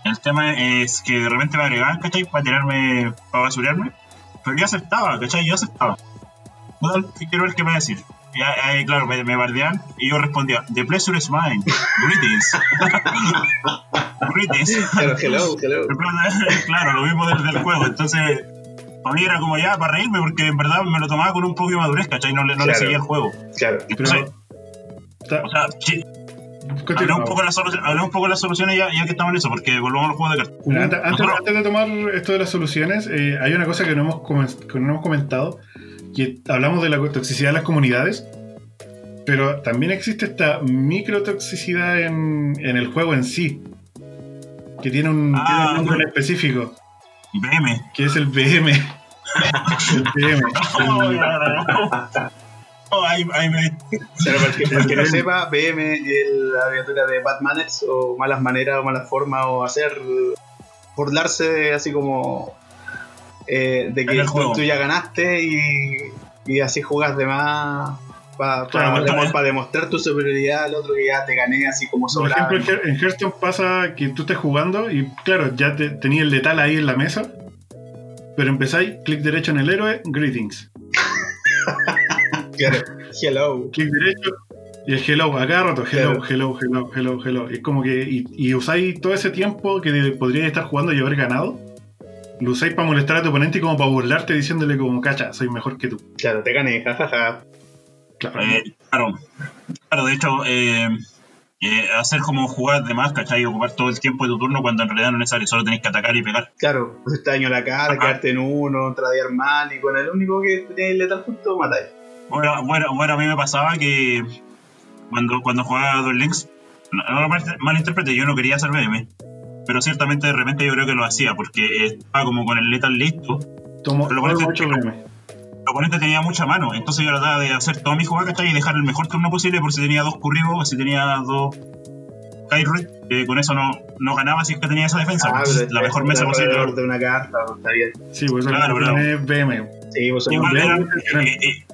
El tema es que de repente me agregaban, ¿cachai? Para tirarme, para basurearme. Pero yo aceptaba, ¿cachai? Yo aceptaba. quiero ver qué me va a decir. Y ahí, claro, me, me bardean y yo respondía, The pleasure is mine. Greetings. Greetings.
hello, hello.
claro, lo mismo del, del juego. Entonces, para mí era como ya para reírme porque en verdad me lo tomaba con un poco de madurez, ¿cachai? No, no le seguía el juego.
Claro.
Entonces, Pero, o sea, sí, Hablemos un, poco de las soluciones, un poco las soluciones ya, ya, que estamos en eso, porque volvamos al juego de
cartas. Antes, antes, de tomar esto de las soluciones, eh, hay una cosa que no hemos, que no hemos comentado, que hablamos de la toxicidad de las comunidades, pero también existe esta microtoxicidad en, en el juego en sí, que tiene un, ah, nombre específico.
BM.
Que es el BM. el BM.
Oh, ahí, me...
Pero para que, que no sepa, BM es la abreviatura de bad manners o malas maneras o malas formas o hacer burlarse así como eh, de que tú, ya ganaste y, y así jugas de más para pa, demostrar tu superioridad al otro que ya te gané así como
sobrado. Por ejemplo, en Hearthstone pasa que tú estás jugando y claro, ya te, tenía el letal ahí en la mesa, pero empezáis, clic derecho en el héroe, greetings.
hello.
Clic derecho y el hello, acá rato, hello, hello, hello, hello, hello. Y es como que, y, y usáis todo ese tiempo que podríais estar jugando y haber ganado lo usáis para molestar a tu oponente y como para burlarte diciéndole como, cacha, soy mejor que tú.
Claro, te gané, jajaja.
Claro.
Eh, claro. Claro, de hecho, eh, eh, hacer como jugar de más, ¿cachai? Y ocupar todo el tiempo de tu turno cuando en realidad no es necesario, solo tenés que atacar y pegar.
Claro, hacerte daño a la cara,
Ajá.
quedarte en uno, tradear mal y con el único que tenés letal justo matáis.
Bueno, bueno, bueno, a mí me pasaba que cuando, cuando jugaba Duel Links, no, no lo malinterprete, yo no quería hacer BM. Pero ciertamente de repente yo creo que lo hacía, porque estaba como con el letal listo.
Tomo,
lo
BM.
El oponente tenía mucha mano, entonces yo trataba de hacer toda mi jugada ¿cachai? y dejar el mejor turno posible por si tenía dos curribos, si tenía dos Kyrie, con eso no, no ganaba si es que tenía esa defensa.
Ah,
pues, la mejor
es
mesa posible.
de una carta, pues, está bien.
Sí, pues eso
Claro,
claro,
pero-
es BM.
Sí, pues
Igual
eh, eh,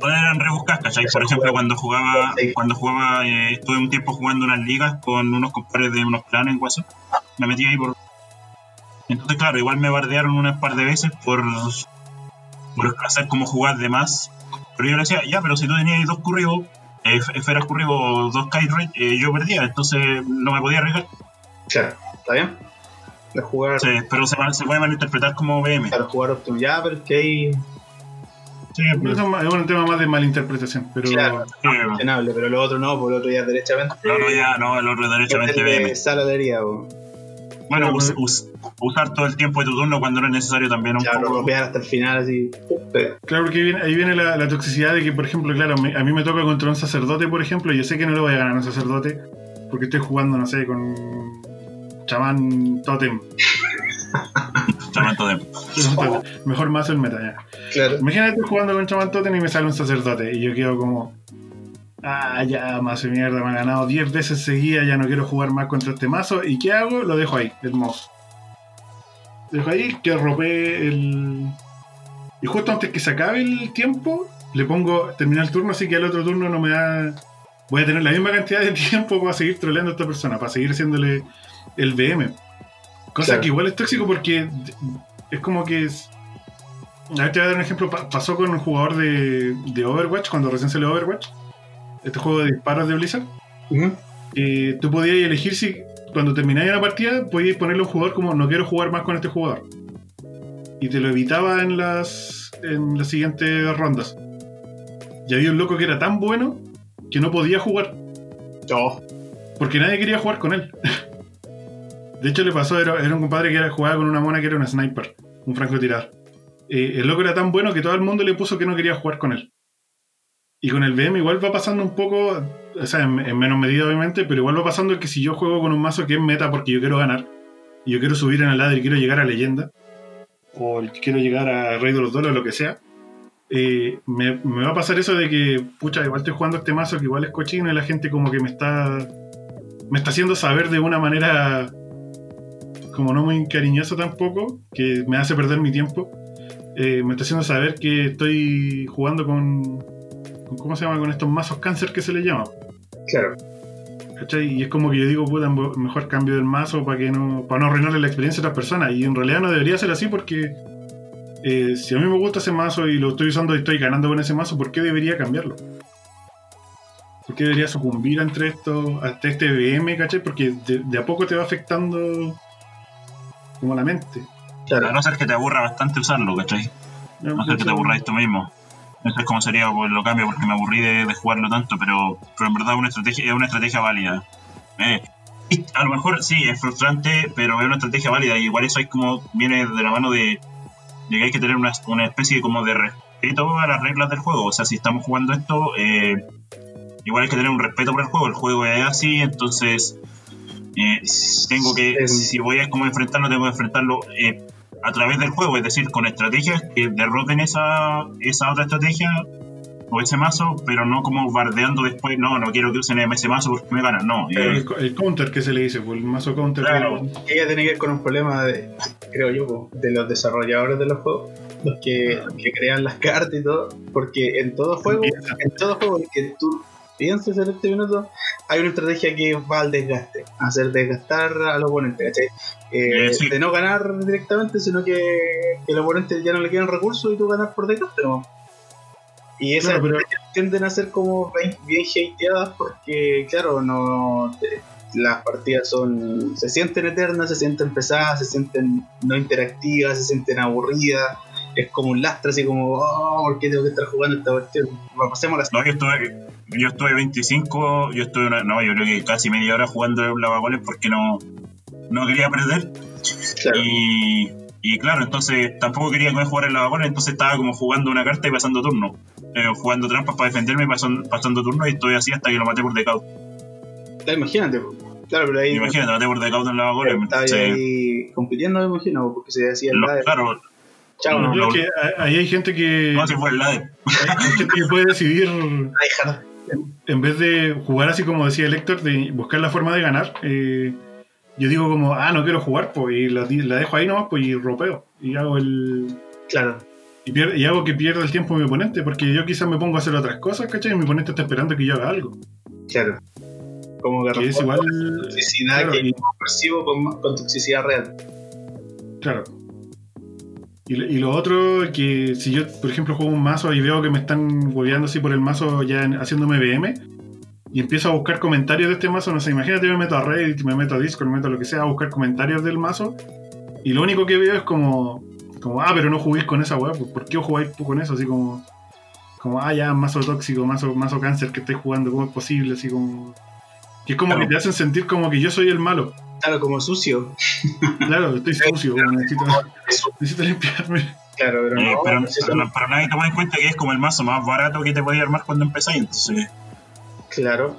igual eran rebuscadas, ¿cachai? Por ejemplo, cuando jugaba, cuando jugaba, eh, estuve un tiempo jugando unas ligas con unos compadres de unos planes en Guaso. Me metí ahí por. Entonces, claro, igual me bardearon unas par de veces por, por hacer como jugar de más. Pero yo le decía, ya, pero si tú tenías dos curribos, eh, esferas curribos, dos Kyrie, eh, yo perdía, entonces no me podía arriesgar.
Claro, ¿está bien? De jugar,
Sí, pero se, se puede malinterpretar como BM.
claro, jugar Optum ya, pero es que ahí
Sí,
Pero eso es un tema más de malinterpretación. Pero
Claro.
sí,
pero lo otro no, por lo otro ya derechamente.
el otro ya, no, el otro derechamente BM.
de saladería, po.
Bueno,
Claro,
us-
porque-
us- usar todo el tiempo de tu turno cuando no es necesario también un
Ya,
poco.
hasta el final así. Pero,
Claro, porque ahí viene, ahí viene la, la toxicidad de que, por ejemplo, claro, me- a mí me toca contra un sacerdote, por ejemplo, y yo sé que no le voy a ganar a un sacerdote porque estoy jugando, no sé, con chamán totem.
Chamán Totem.
Mejor mazo el meta ya.
claro.
Imagínate estoy jugando con chamán totem y me sale un sacerdote y yo quedo como... Ah, ya, mazo de mierda, me ha ganado 10 veces seguidas, ya no quiero jugar más contra este mazo. ¿Y qué hago? Lo dejo ahí, el mouse. Lo dejo ahí, que robé el... Y justo antes que se acabe el tiempo, le pongo terminar el turno, así que al otro turno no me da... Voy a tener la misma cantidad de tiempo para seguir troleando a esta persona, para seguir haciéndole el VM. Cosa
Claro.
que igual es tóxico porque es como que... Es... A ver, te voy a dar un ejemplo. Pa- pasó con un jugador de, de Overwatch, cuando recién salió Overwatch. Este juego de disparos de Blizzard. Eh, tú podías elegir si cuando termináis una partida, podías ponerle a un jugador como no quiero jugar más con este jugador. Y te lo evitaba en las, en las siguientes rondas. Y había un loco que era tan bueno que no podía jugar.
Oh,
Porque nadie quería jugar con él. De hecho, le pasó, era, era un compadre que era, jugaba con una mona que era un sniper, un francotirador. Eh, el loco era tan bueno que todo el mundo le puso que no quería jugar con él. Y con el VM igual va pasando un poco, o sea, en, en menos medida obviamente, pero igual va pasando que si yo juego con un mazo que es meta porque yo quiero ganar, y yo quiero subir en el ladder y quiero llegar a leyenda, o quiero llegar a Rey de los o lo que sea, eh, me, me va a pasar eso de que, pucha, igual estoy jugando este mazo que igual es cochino y la gente como que me está me está haciendo saber de una manera como no muy cariñosa tampoco, que me hace perder mi tiempo. Eh, me está haciendo saber que estoy jugando con, con- ¿cómo se llama? Con estos mazos cáncer que se le llama.
claro.
¿Cachai? Y es como que yo digo, puta, mejor cambio del mazo para que no, para no arruinarle la experiencia a otras personas. Y en realidad no debería ser así porque eh, si a mí me gusta ese mazo y lo estoy usando y estoy ganando con ese mazo, ¿por qué debería cambiarlo? ¿Por qué debería sucumbir ante esto, ante este VM, ¿cachai? Porque de, de a poco te va afectando como la mente.
A no ser que te aburra bastante usarlo, ¿cachai? A no ser que te aburráis tú mismo. Eso es como sería, pues lo cambio porque me aburrí de, de jugarlo tanto, pero, pero en verdad una estrategia, es una estrategia válida. Eh, a lo mejor sí, es frustrante, pero es una estrategia válida. Y igual eso es como viene de la mano de, de que hay que tener una, una especie como de respeto a las reglas del juego. O sea, si estamos jugando esto, eh, igual hay que tener un respeto por el juego. El juego es así, entonces eh, tengo que, si voy a como enfrentarlo, tengo que enfrentarlo eh, a través del juego, es decir, con estrategias que derroten esa, esa otra estrategia o ese mazo, pero no como bardeando después, no, no quiero que usen ese mazo porque me ganan, no. eh,
El, el counter que se le dice, pues, el mazo counter.
Claro.
Ella tiene que ver con un problema, de, creo yo, de los desarrolladores de los juegos, los que, los que crean las cartas y todo, porque en todo juego, en todo juego que tú pienses en este minuto, hay una estrategia que va al desgaste, a hacer desgastar al oponente, ¿cachai? Eh,
Eh, sí.
De no ganar directamente, sino que, que el oponente ya no le quedan recursos y tú ganas por desgaste, ¿no? Y esas
Claro, pero-
tienden a ser como bien, bien hateadas porque, claro, no te- las partidas son se sienten eternas, se sienten pesadas, se sienten no interactivas, se sienten aburridas. Es como un lastre, así como, oh, ¿por qué tengo que estar jugando esta cuestión? Pasemos
la... No, yo estuve, yo estuve 25, yo estuve, no, yo creo que casi media hora jugando el lavagoles porque no, no quería perder. Y, y, claro, entonces tampoco quería jugar el lavagoles, entonces estaba como jugando una carta y pasando turno. Eh, jugando trampas para defenderme y pasando, pasando turno y estoy así hasta que lo maté por decaut.
Imagínate, claro, pero ahí.
Imagínate, maté por decaut en lavagoles.
Estaba ahí compitiendo, me imagino, porque se
el Claro,
Chao, no, creo que ahí hay gente que.
No, se fue el Hay,
gente que puede decidir. en vez de jugar así como decía el Héctor, de buscar la forma de ganar, eh, yo digo como, ah, no quiero jugar, pues, y la, dejo ahí nomás, pues, y ropeo. Y hago el.
Claro.
Y, y hago que pierda el tiempo mi oponente, porque yo quizás me pongo a hacer otras cosas, ¿cachai? Y mi oponente está esperando que yo haga algo.
Claro. Como que,
es igual.
Toxicidad que percibo con, con toxicidad real.
Claro. Y, lo otro, que si yo, por ejemplo, juego un mazo y veo que me están hueveando así por el mazo ya haciéndome BM, y empiezo a buscar comentarios de este mazo, no sé, imagínate, me meto a Reddit, me meto a Discord, me meto a lo que sea, a buscar comentarios del mazo, y lo único que veo es como, como ah, pero no juguéis con esa weá, pues, ¿por qué jugáis con eso? Así como, como, ah, ya, mazo tóxico, mazo, mazo cáncer que estáis jugando, ¿cómo es posible? Así como, que es como que te hacen sentir como que yo soy el malo.
Claro, como sucio.
Claro, estoy sucio, necesito, necesito limpiarme.
Claro, pero, eh, no,
pero, pero, nadie toma en cuenta que es como el mazo más barato que te podía armar cuando empezáis, entonces.
Claro.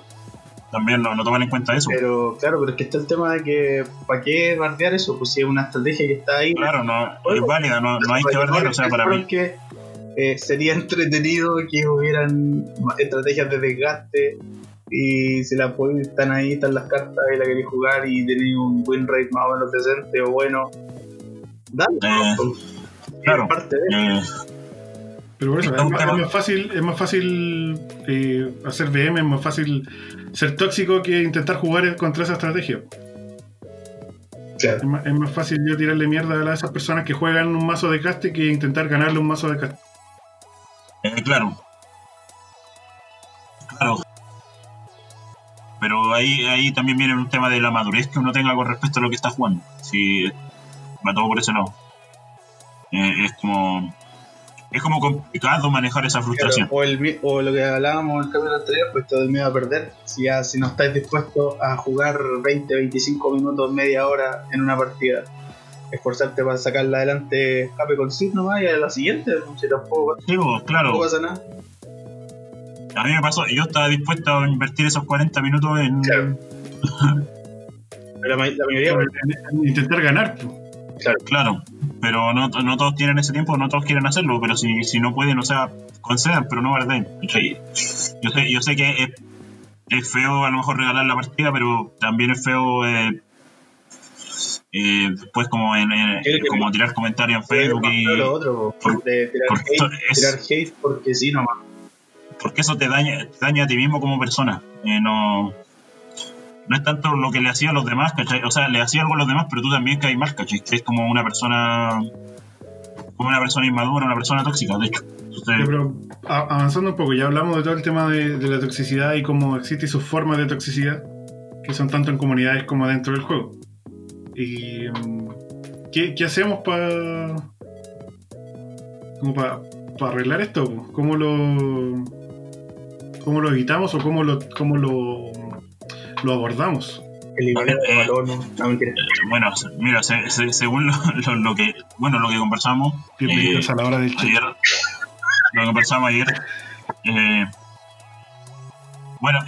También no, no toman en cuenta eso.
Pero claro, pero es que está el tema de que ¿para qué bardear eso? Pues si es una estrategia que está ahí.
Claro, no, es válida, no, no hay que bardear, o sea, para mí.
Que, eh, sería entretenido que hubieran estrategias de desgaste y si la pueden, están ahí, están las cartas y la queréis jugar y tenéis un win rate más o menos decente o bueno, dale. Eh,
claro. Parte de eh,
pero por eso, es, más fácil, es más fácil eh, hacer VM, es más fácil ser tóxico que intentar jugar contra esa estrategia. Es, más, fácil yo tirarle mierda a esas personas que juegan un mazo de caste que intentar ganarle un mazo de caste.
Eh. Claro. Pero ahí, ahí también viene un tema de la madurez que uno tenga con respecto a lo que está jugando. Si va todo por ese lado. Eh, es como es como complicado manejar esa frustración.
o, el, o, lo que hablábamos en el capítulo anterior, pues todo el miedo a perder. Si, ya, si no estáis dispuestos a jugar 20, 25 minutos, media hora en una partida, esforzarte para sacarla adelante, escape con sí nomás y a la siguiente, si tampoco,
sí, claro.
no pasa nada.
A mí me pasó, yo estaba dispuesto a invertir esos 40 minutos en.
Claro. la, mayoría.
intentar ganar.
Claro. claro. Pero no, no, todos tienen ese tiempo, no todos quieren hacerlo. Pero si, si no pueden, o sea, concedan, pero no guarden. Yo sé, yo sé que es, es, feo a lo mejor regalar la partida, pero también es feo. Eh, eh, después como en, como tirar comentarios en Facebook y
lo otro, de tirar, hate, tirar hate porque sí nomás
porque eso te daña, daña a ti mismo como persona. Eh, no, no es tanto lo que le hacía a los demás, ¿cachai? O sea, le hacía algo a los demás, pero tú también caes mal, ¿cachai? Es como una persona como una persona inmadura, una persona tóxica, de hecho.
pero avanzando un poco, ya hablamos de todo el tema de, la toxicidad y cómo existe sus formas de toxicidad, que son tanto en comunidades como dentro del juego. ¿Y mm, qué, hacemos para como para arreglar esto? ¿Cómo lo cómo lo evitamos o cómo lo, cómo lo, lo abordamos.
Eh, bueno, mira, según lo, que bueno lo que conversamos
eh, a la hora del
ayer, lo que conversamos ayer eh, bueno,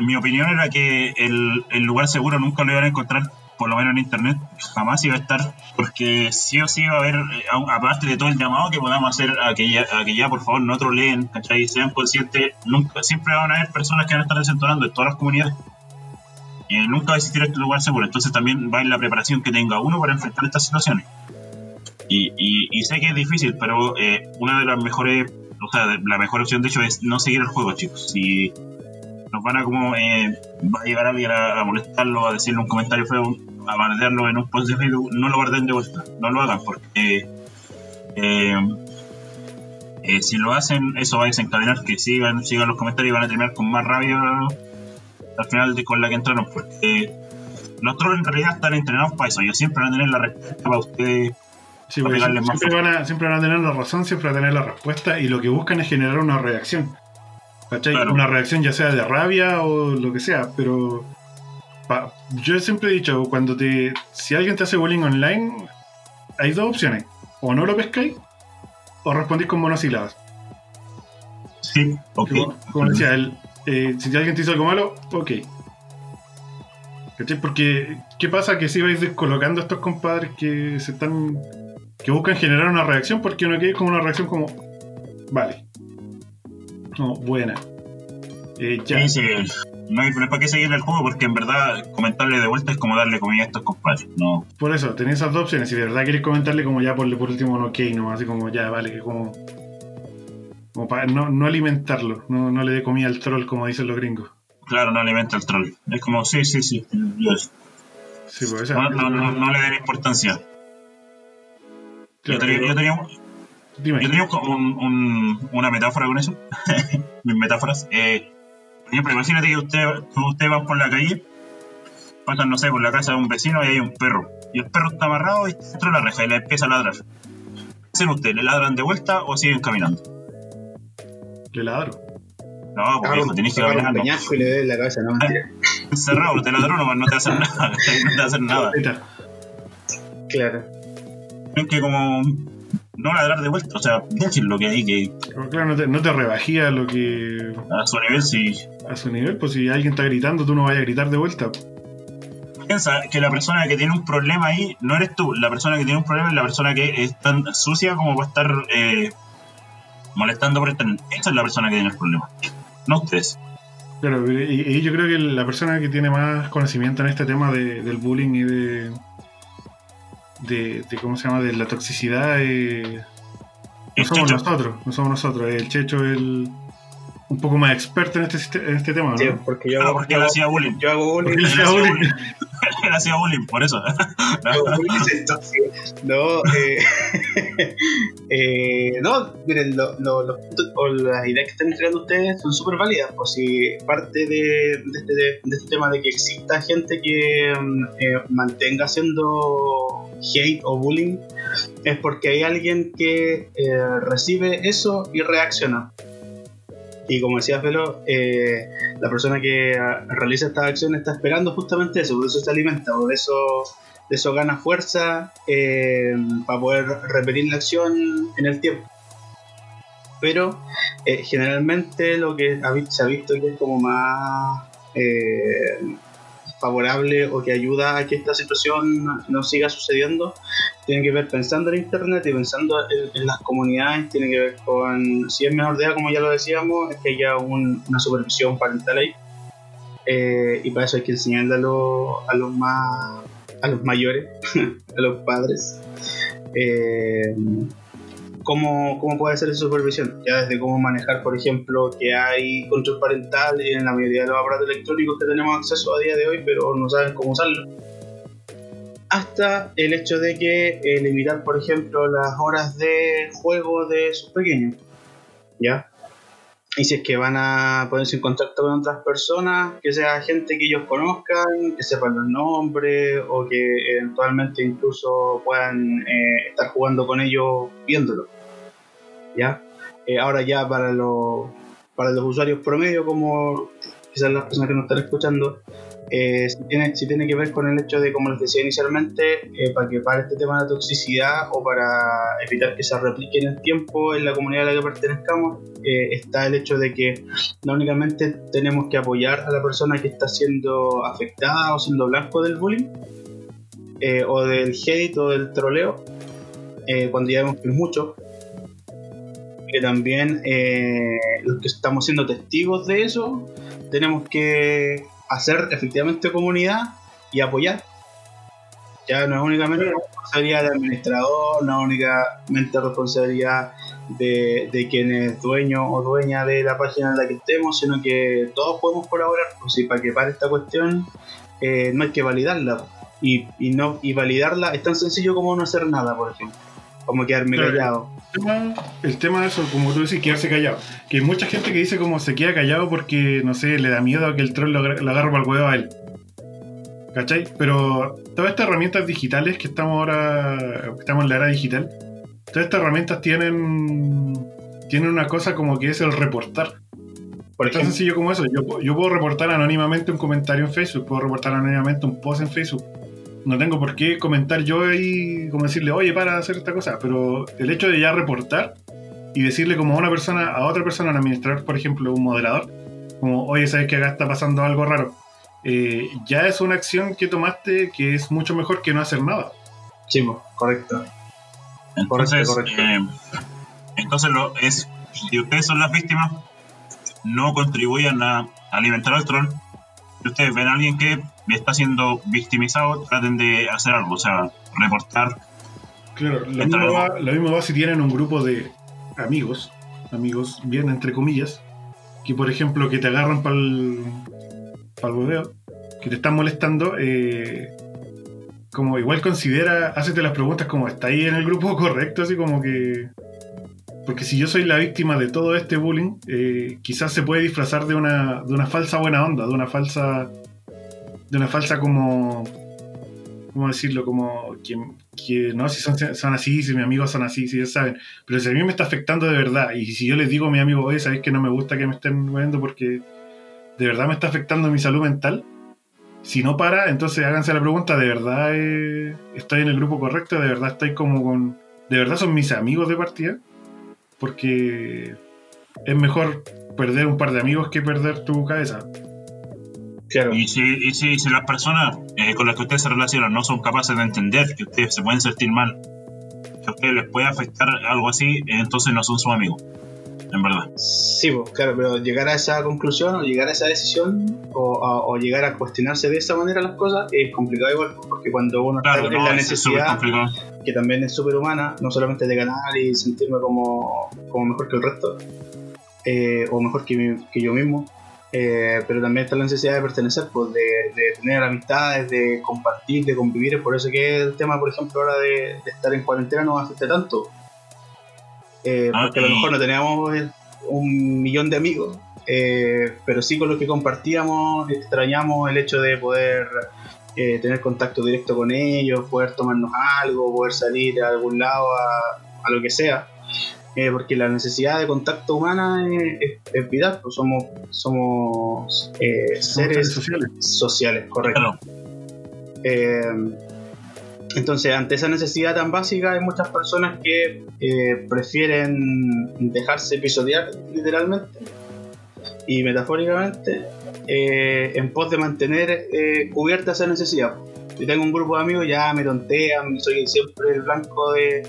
mi opinión era que el, el lugar seguro nunca lo iban a encontrar por lo menos en internet, jamás iba a estar, porque sí o sí va a haber, eh, aparte de todo el llamado que podamos hacer a que ya, por favor no troleen, ¿cachai? Sean conscientes, nunca, siempre van a haber personas que van a estar desentonando en todas las comunidades. Eh, nunca va a existir este lugar seguro, entonces también va en la preparación que tenga uno para enfrentar estas situaciones. Y, y, sé que es difícil, pero eh, una de las mejores, o sea, la mejor opción de hecho es no seguir el juego, chicos. Si nos van a como, va a llegar alguien a, a molestarlo, a decirle un comentario feo, a guardarlo en un post de Facebook, no lo guarden de vuelta, no lo hagan porque eh, eh, si lo hacen, eso va a desencadenar que sigan, sigan los comentarios y van a terminar con más rabia al final de con la que entraron, porque los trolls en realidad están entrenados para eso. Ellos siempre van a tener la respuesta para ustedes.
Sí, siempre,
más
van a, siempre van a tener la razón, siempre van a tener la respuesta y lo que buscan es generar una reacción. ¿Cachai?
Claro.
Una reacción ya sea de rabia o lo que sea, pero pa- yo siempre he dicho, cuando te si alguien te hace bullying online, hay dos opciones. O no lo pescáis o respondís con monosílabas.
Sí, ok.
Como, como decía, el, eh, si alguien te hizo algo malo, ok. ¿Cachai? Porque, ¿qué pasa? Que si vais descolocando a estos compadres que se están. que buscan generar una reacción, porque uno que es como una reacción como. Vale. No, buena. Eh, ya.
Sí, sí, no hay para qué seguir el juego porque en verdad comentarle de vuelta es como darle comida a estos compadres. No,
Por eso, tenéis esas dos opciones. Si de verdad queréis comentarle, como ya por, por último, un ok, no, así como ya, vale, que como. Como para no, no alimentarlo, no, no le dé comida al troll, como dicen los gringos.
claro, no alimenta el troll. Es como, sí, sí, sí.
Sí, pues
No, no, no, no le den importancia. Yo tenía, yo tenía, yo tenía un- un- una metáfora con eso. Mis metáforas. Eh, por ejemplo, imagínate que usted, usted va por la calle, pasan, no sé, por la casa de un vecino y hay un perro. Y el perro está amarrado y está dentro de la reja y le empieza a ladrar. ¿Qué hacen ustedes? ¿Le ladran de vuelta o siguen caminando?
Le ladro.
No, porque hijo, tenés que caminar.
un
no.
peñasco y le doy en la cabeza, no mentira.
Encerrado, te ladró nomás, no te hacen nada. No te hacen nada.
Claro.
Tienes que como no ladrar de vuelta, o sea, decir lo que hay que
Pero Claro, no te, no te rebajía lo que
a su nivel si
a su nivel, pues si alguien está gritando, tú no vayas a gritar de vuelta.
piensa que la persona que tiene un problema ahí no eres tú, la persona que tiene un problema es la persona que es tan sucia como para estar eh, molestando por internet. Esa es la persona que tiene el problema, no ustedes.
Claro, y, y yo creo que la persona que tiene más conocimiento en este tema de- del bullying y de, de, de cómo se llama, de la toxicidad, eh, no somos
Checho,
nosotros, no somos nosotros. El Checho el, un poco más experto en este, en este tema, ¿no?
Sí, porque yo
Ah,
hago,
porque él hacía bullying.
yo hago bullying.
Porque él hacía bullying.
Él hacía bullying, por eso.
No, eh, eh, no, miren, lo- lo- los puntos o las ideas que están entregando ustedes son súper válidas. Pues si parte de, de este, de este tema de que exista gente que mm, eh, mantenga haciendo hate o bullying, es porque hay alguien que eh, recibe eso y reacciona. Y como decía Felo, eh, la persona que ah, realiza esta acción está esperando justamente eso, por eso se alimenta, por eso, eso gana fuerza eh, para poder repetir la acción en el tiempo. Pero eh, generalmente lo que se ha visto que es como más favorable o que ayuda a que esta situación no siga sucediendo tiene que ver pensando en internet y pensando en, las comunidades, tiene que ver con, si es menor de como ya lo decíamos, es que haya un- una supervisión parental ahí. Eh, y para eso hay que enseñarle a, los- a los más a los mayores, a los padres, eh, cómo, cómo puede hacer esa supervisión. Ya desde cómo manejar, por ejemplo, que hay control parental en la mayoría de los aparatos electrónicos que tenemos acceso a día de hoy, pero no saben cómo usarlo hasta el hecho de que eh, limitar, por ejemplo, las horas de juego de sus pequeños. ¿Ya? Y si es que van a ponerse en contacto con otras personas, que sea gente que ellos conozcan, que sepan los nombres o que eventualmente incluso puedan eh, estar jugando con ellos viéndolo. ¿Ya? Eh, ahora ya para los, para los usuarios promedio, como quizás las personas que nos están escuchando, eh, si, tiene, si tiene que ver con el hecho de, como les decía inicialmente, eh, para que para este tema de toxicidad o para evitar que se replique en el tiempo en la comunidad a la que pertenezcamos, está el hecho de que no únicamente tenemos que apoyar a la persona que está siendo afectada o siendo blanco del bullying, o del hate o del troleo, cuando ya vemos que es mucho, que también eh, los que estamos siendo testigos de eso, tenemos que hacer efectivamente comunidad y apoyar. Ya no es únicamente responsabilidad del administrador, no es únicamente responsabilidad de, de quien es dueño o dueña de la página en la que estemos, sino que todos podemos colaborar. Pues, y para que pare esta cuestión, eh, no hay que validarla. Y, y, no, y validarla es tan sencillo como no hacer nada, por ejemplo. Como quedarme callado.
El tema, el tema de eso, como tú decís, quedarse callado. Que hay mucha gente que dice como se queda callado porque, no sé, le da miedo a que el troll lo, lo agarre para el huevo a él. ¿Cachai? Pero todas estas herramientas digitales que estamos ahora, estamos en la era digital, todas estas herramientas tienen, tienen una cosa como que es el reportar. Por Tan sencillo como eso. Yo, yo puedo reportar anónimamente un comentario en Facebook, puedo reportar anónimamente un post en Facebook. No tengo por qué comentar yo ahí, como decirle, oye, para hacer esta cosa. Pero el hecho de ya reportar y decirle como a una persona, a otra persona, un administrador, por ejemplo, un moderador, como, oye, sabes que acá está pasando algo raro eh, ya es una acción que tomaste que es mucho mejor que no hacer nada.
Sí, correcto.
Entonces, eh, entonces lo, es, si ustedes son las víctimas, no contribuyan a alimentar al troll. Si ustedes ven a alguien que está siendo victimizado, traten de hacer algo, o sea, reportar.
Claro, lo mismo, va, lo mismo va si tienen un grupo de amigos, amigos bien entre comillas, que por ejemplo que te agarran para el para el que te están molestando, eh, como igual considera, hacete las preguntas como está ahí en el grupo correcto, así como que... Porque si yo soy la víctima de todo este bullying, eh, quizás se puede disfrazar de una, de una falsa buena onda, de una falsa... De una falsa como... ¿Cómo decirlo? Como que, que no, si son, son, así, si mis amigos son así, si ellos saben. Pero si a mí me está afectando de verdad, y si yo les digo a mi amigo, oye, sabéis que no me gusta que me estén viendo porque de verdad me está afectando mi salud mental. Si no para, entonces háganse la pregunta, ¿de verdad eh, estoy en el grupo correcto? ¿De verdad estoy como con... ¿De verdad son mis amigos de partida? Porque es mejor perder un par de amigos que perder tu cabeza.
Claro. Y si, si, las personas eh, con las que ustedes se relacionan no son capaces de entender que ustedes se pueden sentir mal, que a ustedes les puede afectar algo así, entonces no son sus amigos en verdad.
Sí, pues, claro, pero llegar a esa conclusión o llegar a esa decisión o, llegar a cuestionarse de esa manera las cosas es complicado igual, porque cuando uno
está en la necesidad,
que también es súper humana, no solamente de ganar y sentirme como, como mejor que el resto, eh, o mejor que, que yo mismo, eh, pero también está la necesidad de pertenecer, pues de, tener amistades, de compartir, de convivir. por eso que el tema, por ejemplo, ahora de, de estar en cuarentena no afecta tanto eh, ah, porque a lo mejor no teníamos eh, un millón de amigos, eh, pero sí con los que compartíamos extrañamos el hecho de poder tener contacto directo con ellos, poder tomarnos algo, poder salir a algún lado, a, lo que sea. Porque la necesidad de contacto humana es, vital, pues somos, somos seres sociales, sociales correcto. Entonces, ante esa necesidad tan básica, hay muchas personas que eh, prefieren dejarse episodiar literalmente y metafóricamente eh, en pos de mantener eh, cubierta esa necesidad. Si tengo un grupo de amigos, ya me tontean, soy siempre el blanco de,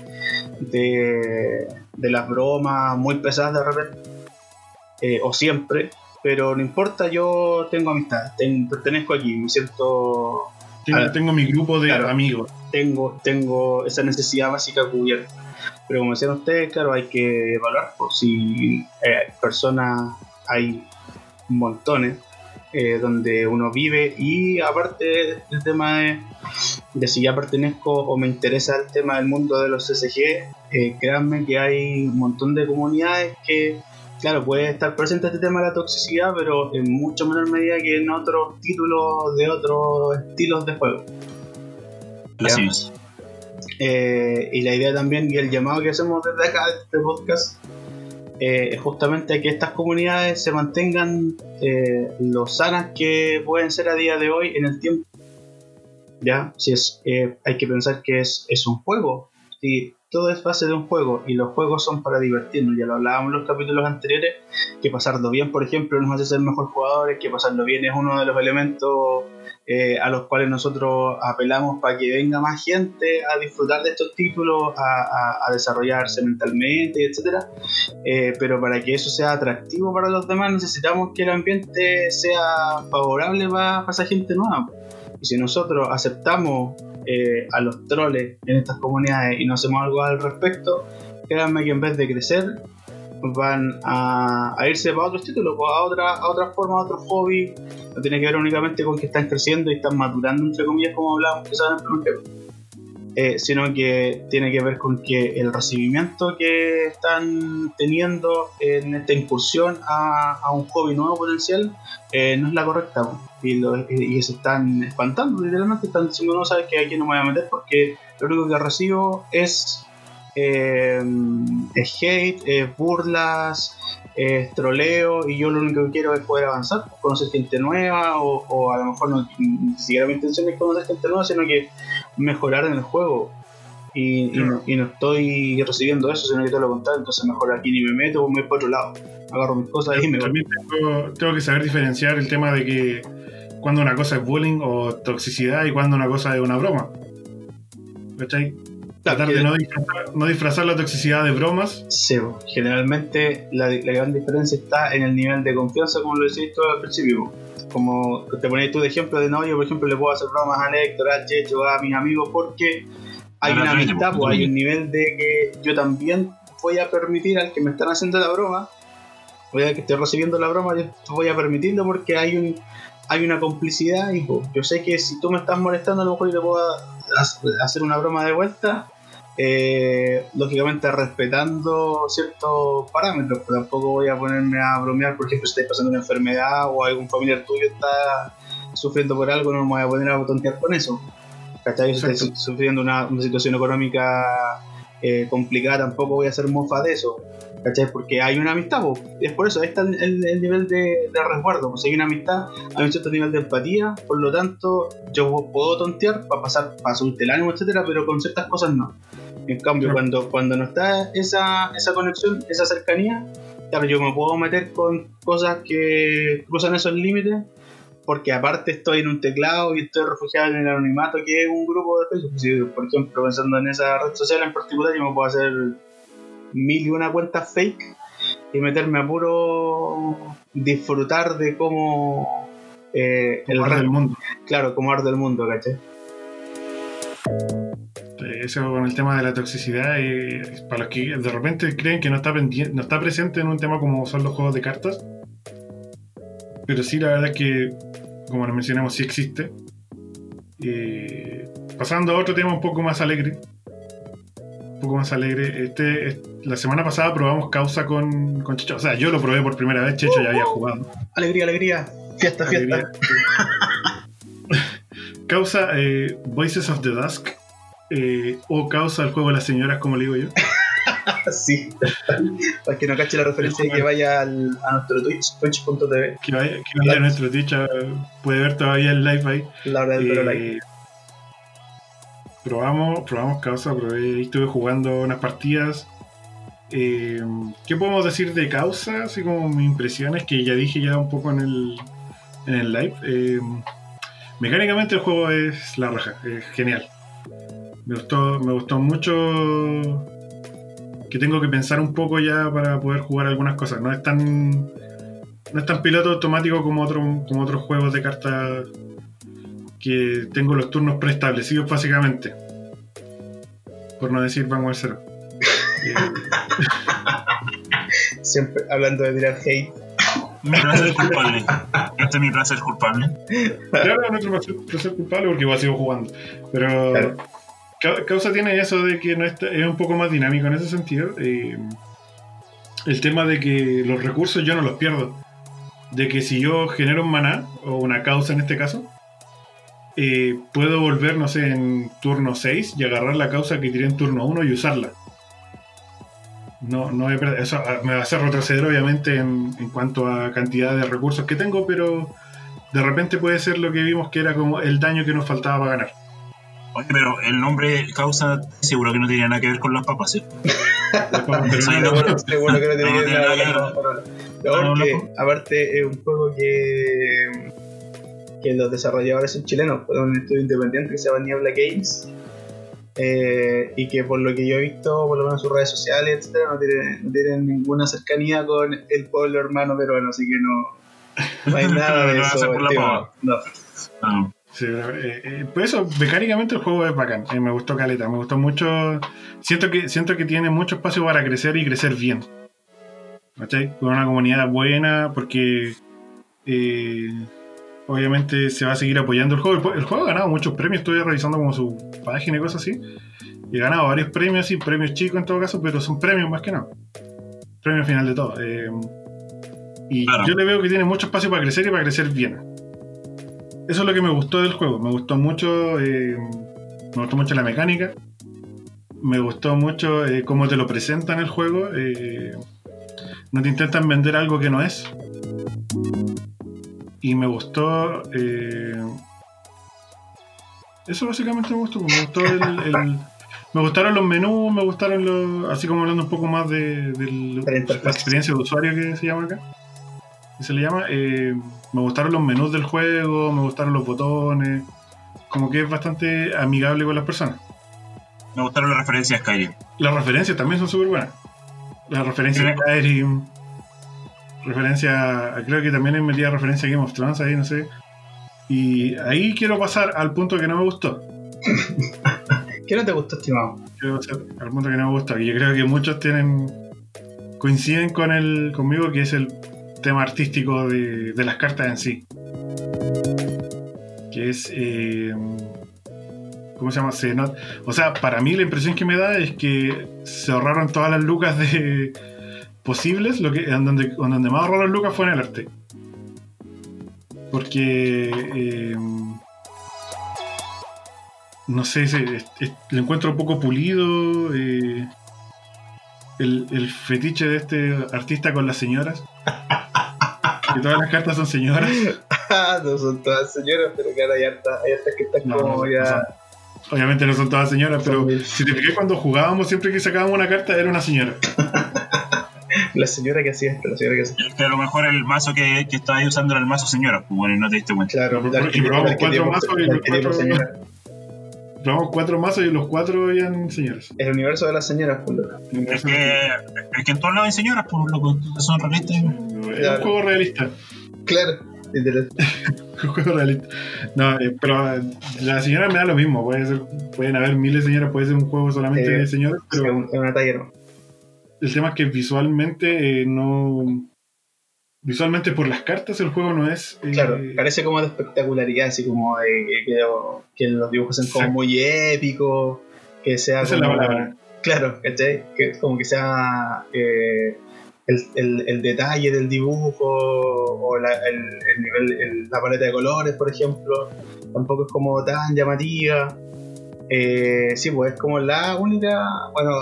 de, las bromas muy pesadas de repente, o siempre, pero no importa, yo tengo amistad, pertenezco aquí, me siento
tengo, mi grupo de amigos.
Tengo, tengo esa necesidad básica cubierta. Pero como decían ustedes, claro, hay que evaluar por si eh, personas hay montones eh, donde uno vive y aparte del tema de, si ya pertenezco o me interesa el tema del mundo de los CCG, eh, créanme que hay un montón de comunidades que claro, puede estar presente este tema de la toxicidad, pero en mucho menor medida que en otros títulos de otros estilos de juego.
Así es.
Eh, y la idea también y el llamado que hacemos desde acá, de este podcast, eh, es justamente que estas comunidades se mantengan eh, lo sanas que pueden ser a día de hoy en el tiempo. Ya, si es, hay que pensar que es, es un juego. Si todo es base de un juego y los juegos son para divertirnos. Ya lo hablábamos en los capítulos anteriores, que pasarlo bien, por ejemplo, nos hace ser mejor jugadores, que pasarlo bien es uno de los elementos eh, a los cuales nosotros apelamos para que venga más gente a disfrutar de estos títulos, a, desarrollarse mentalmente, etc. Eh, pero para que eso sea atractivo para los demás necesitamos que el ambiente sea favorable para esa gente nueva. Y si nosotros aceptamos eh, a los troles en estas comunidades y no hacemos algo al respecto, créanme que en vez de crecer, van a, irse para otros títulos, pues, a otra, a otra forma, a otro hobby. No tiene que ver únicamente con que están creciendo y están madurando, entre comillas, como hablábamos eh, sino que tiene que ver con que el recibimiento que están teniendo en esta incursión a, un hobby nuevo potencial eh, no es la correcta. Y, y, se están espantando, literalmente están diciendo no sabes que aquí no me voy a meter porque lo único que recibo es, eh, es hate, es burlas, es troleo y yo lo único que quiero es poder avanzar, conocer gente nueva o, o a lo mejor no, ni siquiera mi intención es conocer gente nueva, sino que mejorar en el juego. Y, no, estoy recibiendo eso, sino que todo lo contrario, entonces mejor aquí ni me meto, me voy por otro lado, agarro mis cosas y me
También tengo, que saber diferenciar el tema de que cuando una cosa es bullying o toxicidad y cuando una cosa es una broma. ¿Cachai? Tratar de no disfrazar, la toxicidad de bromas.
Sí, generalmente la, gran diferencia está en el nivel de confianza, como lo decís tú al principio. Como te ponéis tú de ejemplo de no, yo por ejemplo le puedo hacer bromas a Héctor, a Checho, a mis amigos porque hay una amistad, pues, hay un nivel de que yo también voy a permitir al que me están haciendo la broma, voy a que esté recibiendo la broma, yo voy a permitirlo porque hay un hay una complicidad y pues, yo sé que si tú me estás molestando a lo mejor yo te puedo hacer una broma de vuelta eh, lógicamente respetando ciertos parámetros, pero tampoco voy a ponerme a bromear porque si estáis pasando una enfermedad o algún familiar tuyo está sufriendo por algo, no me voy a poner a tontear con eso. ¿cachai? Si estoy sufriendo una, situación económica eh, complicada, tampoco voy a hacer mofa de eso, ¿cachai? Porque hay una amistad, es por eso, ahí está el, nivel de, resguardo, pues hay una amistad, hay un cierto nivel de empatía, por lo tanto, yo puedo tontear para pasar, para subirte el ánimo, etcétera, pero con ciertas cosas no. En cambio, cuando, cuando no está esa, esa conexión, esa cercanía, claro, yo me puedo meter con cosas que cruzan esos límites porque aparte estoy en un teclado y estoy refugiado en el anonimato que es un grupo de Facebook. por ejemplo, pensando en esa red social en particular, yo me puedo hacer mil y una cuentas fake y meterme a puro disfrutar de cómo
eh, el del mundo.
Claro, como arte del mundo, ¿cachai?
Eso con el tema de la toxicidad, eh, para los que de repente creen que no está, no está presente en un tema como son los juegos de cartas, pero sí, la verdad es que, como les mencionamos, sí existe. Eh, pasando a otro tema un poco más alegre. Poco más alegre. Este, la semana pasada probamos Causa con, con Checho. O sea, yo lo probé por primera vez, Checho ya había jugado.
Alegría, alegría. Fiesta, fiesta.
Causa eh, Voices of the Dusk. Eh, o Causa el juego de las señoras, como le digo yo.
sí. Para que no cache la referencia, que vaya al, a nuestro Twitch, twitch.tv.
Que vaya, que vaya a nuestro Twitch, puede ver todavía el live ahí.
La hora del eh,
Probamos, probamos causa, probé, estuve jugando unas partidas. Eh, ¿Qué podemos decir de causa? Así como mis impresiones, que ya dije ya un poco en el, en el live. Eh, mecánicamente el juego es la raja, es genial. Me gustó, me gustó mucho que tengo que pensar un poco ya para poder jugar algunas cosas. No es tan, no es tan piloto automático como, otro, como otros juegos de cartas que tengo los turnos preestablecidos básicamente. Por no decir vamos al cero.
Siempre hablando de tirar hate.
Mi placer culpable. Este es mi placer culpable.
Claro, nuestro placer culpable porque igual sigo jugando. Pero Causa tiene eso de que no es un poco más dinámico en ese sentido. Eh, el tema de que los recursos yo no los pierdo. De que si yo genero un maná, o una causa en este caso, eh, puedo volver, no sé, en turno 6 y agarrar la causa que tiré en turno 1 y usarla. No, no eso ah, me va a hacer retroceder obviamente en, en, cuanto a cantidad de recursos que tengo, pero de repente puede ser lo que vimos que era como el daño que nos faltaba para ganar.
Oye, pero el nombre causa seguro que no tenía nada que ver con las papas, ¿sí?
seguro que no tiene nada que ver con las papas. aparte es un juego que, que los desarrolladores son chilenos, fue un estudio independiente que se llama Niebla Games. Eh, y que por lo que yo he visto, por lo menos en sus redes sociales, etcétera, no tienen, no tienen ninguna cercanía con el pueblo hermano peruano, así que no, no hay nada de eso. no.
Ah. Sí, eh, eh, pues eso, mecánicamente el juego es bacán. Eh, me gustó Caleta, me gustó mucho. Siento que, siento que tiene mucho espacio para crecer y crecer bien. ¿Cachai? Con una comunidad buena, porque obviamente se va a seguir apoyando el juego. El, juego ha ganado muchos premios, estoy revisando como su página y cosas así. Y ha ganado varios premios, y premios chicos en todo caso, pero son premios más que no. Premio final de todo. y yo le veo que tiene mucho espacio para crecer y para crecer bien. eso es lo que me gustó del juego. Me gustó mucho, eh, me gustó mucho la mecánica. Me gustó mucho eh, cómo te lo presentan el juego. Eh, no te intentan vender algo que no es. Y me gustó. eso básicamente me gustó. Me gustó el, me gustaron los menús, me gustaron los. Así como hablando un poco más de, la experiencia de usuario que se llama acá. Que se le llama. me gustaron los menús del juego, me gustaron los botones. Como que es bastante amigable con las personas.
Me gustaron las referencias a Skyrim.
Las referencias también son súper buenas. Las referencias a Skyrim. Referencia. Creo que también metido referencia a Game of Thrones ahí, no sé. Y ahí quiero pasar al punto que no me gustó.
¿Qué no te gustó, estimado?
Quiero pasar al punto que no me gustó. Y yo creo que muchos tienen. coinciden con el, conmigo, que es el tema artístico de, de las cartas en sí. Que es. Eh, ¿Cómo se llama? o sea, para mí la impresión que me da es que se ahorraron todas las lucas de posibles, lo que, donde, donde más ahorraron lucas fue en el arte. Porque. Eh, no sé, lo encuentro un poco pulido. Eh, el, el, fetiche de este artista con las señoras. que todas las cartas son señoras.
no son todas señoras, pero claro, hay hartas, hay que están como ya.
obviamente no son todas señoras, pero si te fijas cuando jugábamos, siempre que sacábamos una carta era una señora.
la señora que hacía esto, la señora que hacía.
Es que a lo mejor el mazo que, que estaba ahí usando era el mazo señora, pues bueno, no te diste cuenta.
Claro, y
probamos cuatro mazos y los cuatro. Probamos cuatro mazos y los cuatro eran señoras.
El universo de las señoras, pues
Es que, es que en todos lados hay señoras, pues loco, son realistas. Es
un juego realista.
Claro.
un juego realista. No, eh, pero eh, la señora me da lo mismo. Puede ser, pueden haber miles de señoras, puede ser un juego solamente eh, de señoras. Pero
es una talla,
El tema es que visualmente no visualmente por las cartas el juego no es...
Eh, claro, parece como de espectacularidad, así como de, que, los dibujos sean como muy épicos, que sea
Esa como... Es la palabra.
Claro, Que como que sea eh, el, el, detalle del dibujo o la, el, nivel, la paleta de colores, por ejemplo, tampoco es como tan llamativa. Eh, sí, pues es como la única, bueno,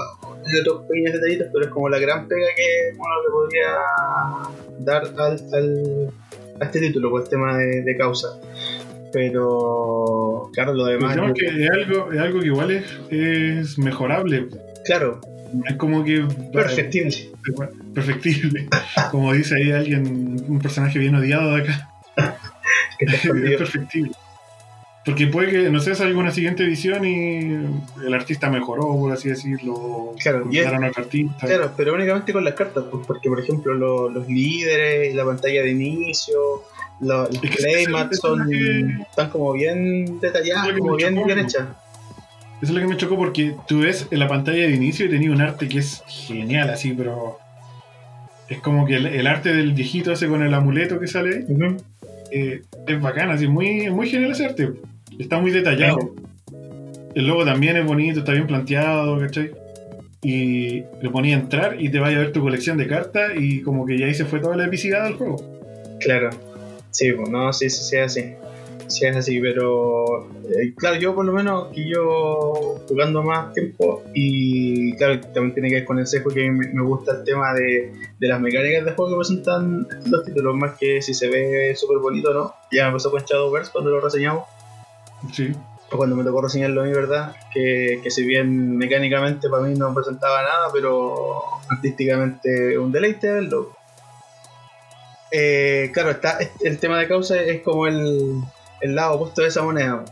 de otros pequeños detallitos, pero es como la gran pega que uno le podría dar al, a este título por el tema de, causa. Pero, claro, lo demás.
es que es algo, es algo que igual es, es mejorable.
Claro.
Es como que.
Perfectible.
Perfectible. como dice ahí alguien, un personaje bien odiado de acá. es perfectible. Porque puede que, no sé, salga una siguiente edición y el artista mejoró, por así decirlo.
Claro, y claro pero únicamente con las cartas, pues, porque por ejemplo los líderes, la pantalla de inicio, los, playmats son, están como bien detallados, como bien, bien hechas.
Eso es lo que me chocó porque tú ves en la pantalla de inicio y tenía un arte que es genial, así, pero es como que el, arte del viejito ese con el amuleto que sale eh, es bacán, así, muy, muy genial ese arte. Está muy detallado. El logo también es bonito, está bien planteado, ¿cachai? Y le ponía a entrar y te vaya a ver tu colección de cartas y como que ya ahí se fue toda la epicidad del juego.
Claro. Sí, pues no, sí, sí, sí, así. Sí, es así, pero eh, claro, yo por lo menos que yo jugando más tiempo y claro, también tiene que ver con el sesgo que me, me gusta el tema de, de, las mecánicas de juego que presentan los títulos, más que si se ve súper bonito no. Ya me pasó con Shadowverse cuando lo reseñamos
Sí.
Cuando me tocó reseñarlo a mí, ¿verdad? Que, que si bien mecánicamente para mí no presentaba nada, pero artísticamente un deleite verlo. Eh, claro, está, el tema de causa es como el, el lado opuesto de esa moneda.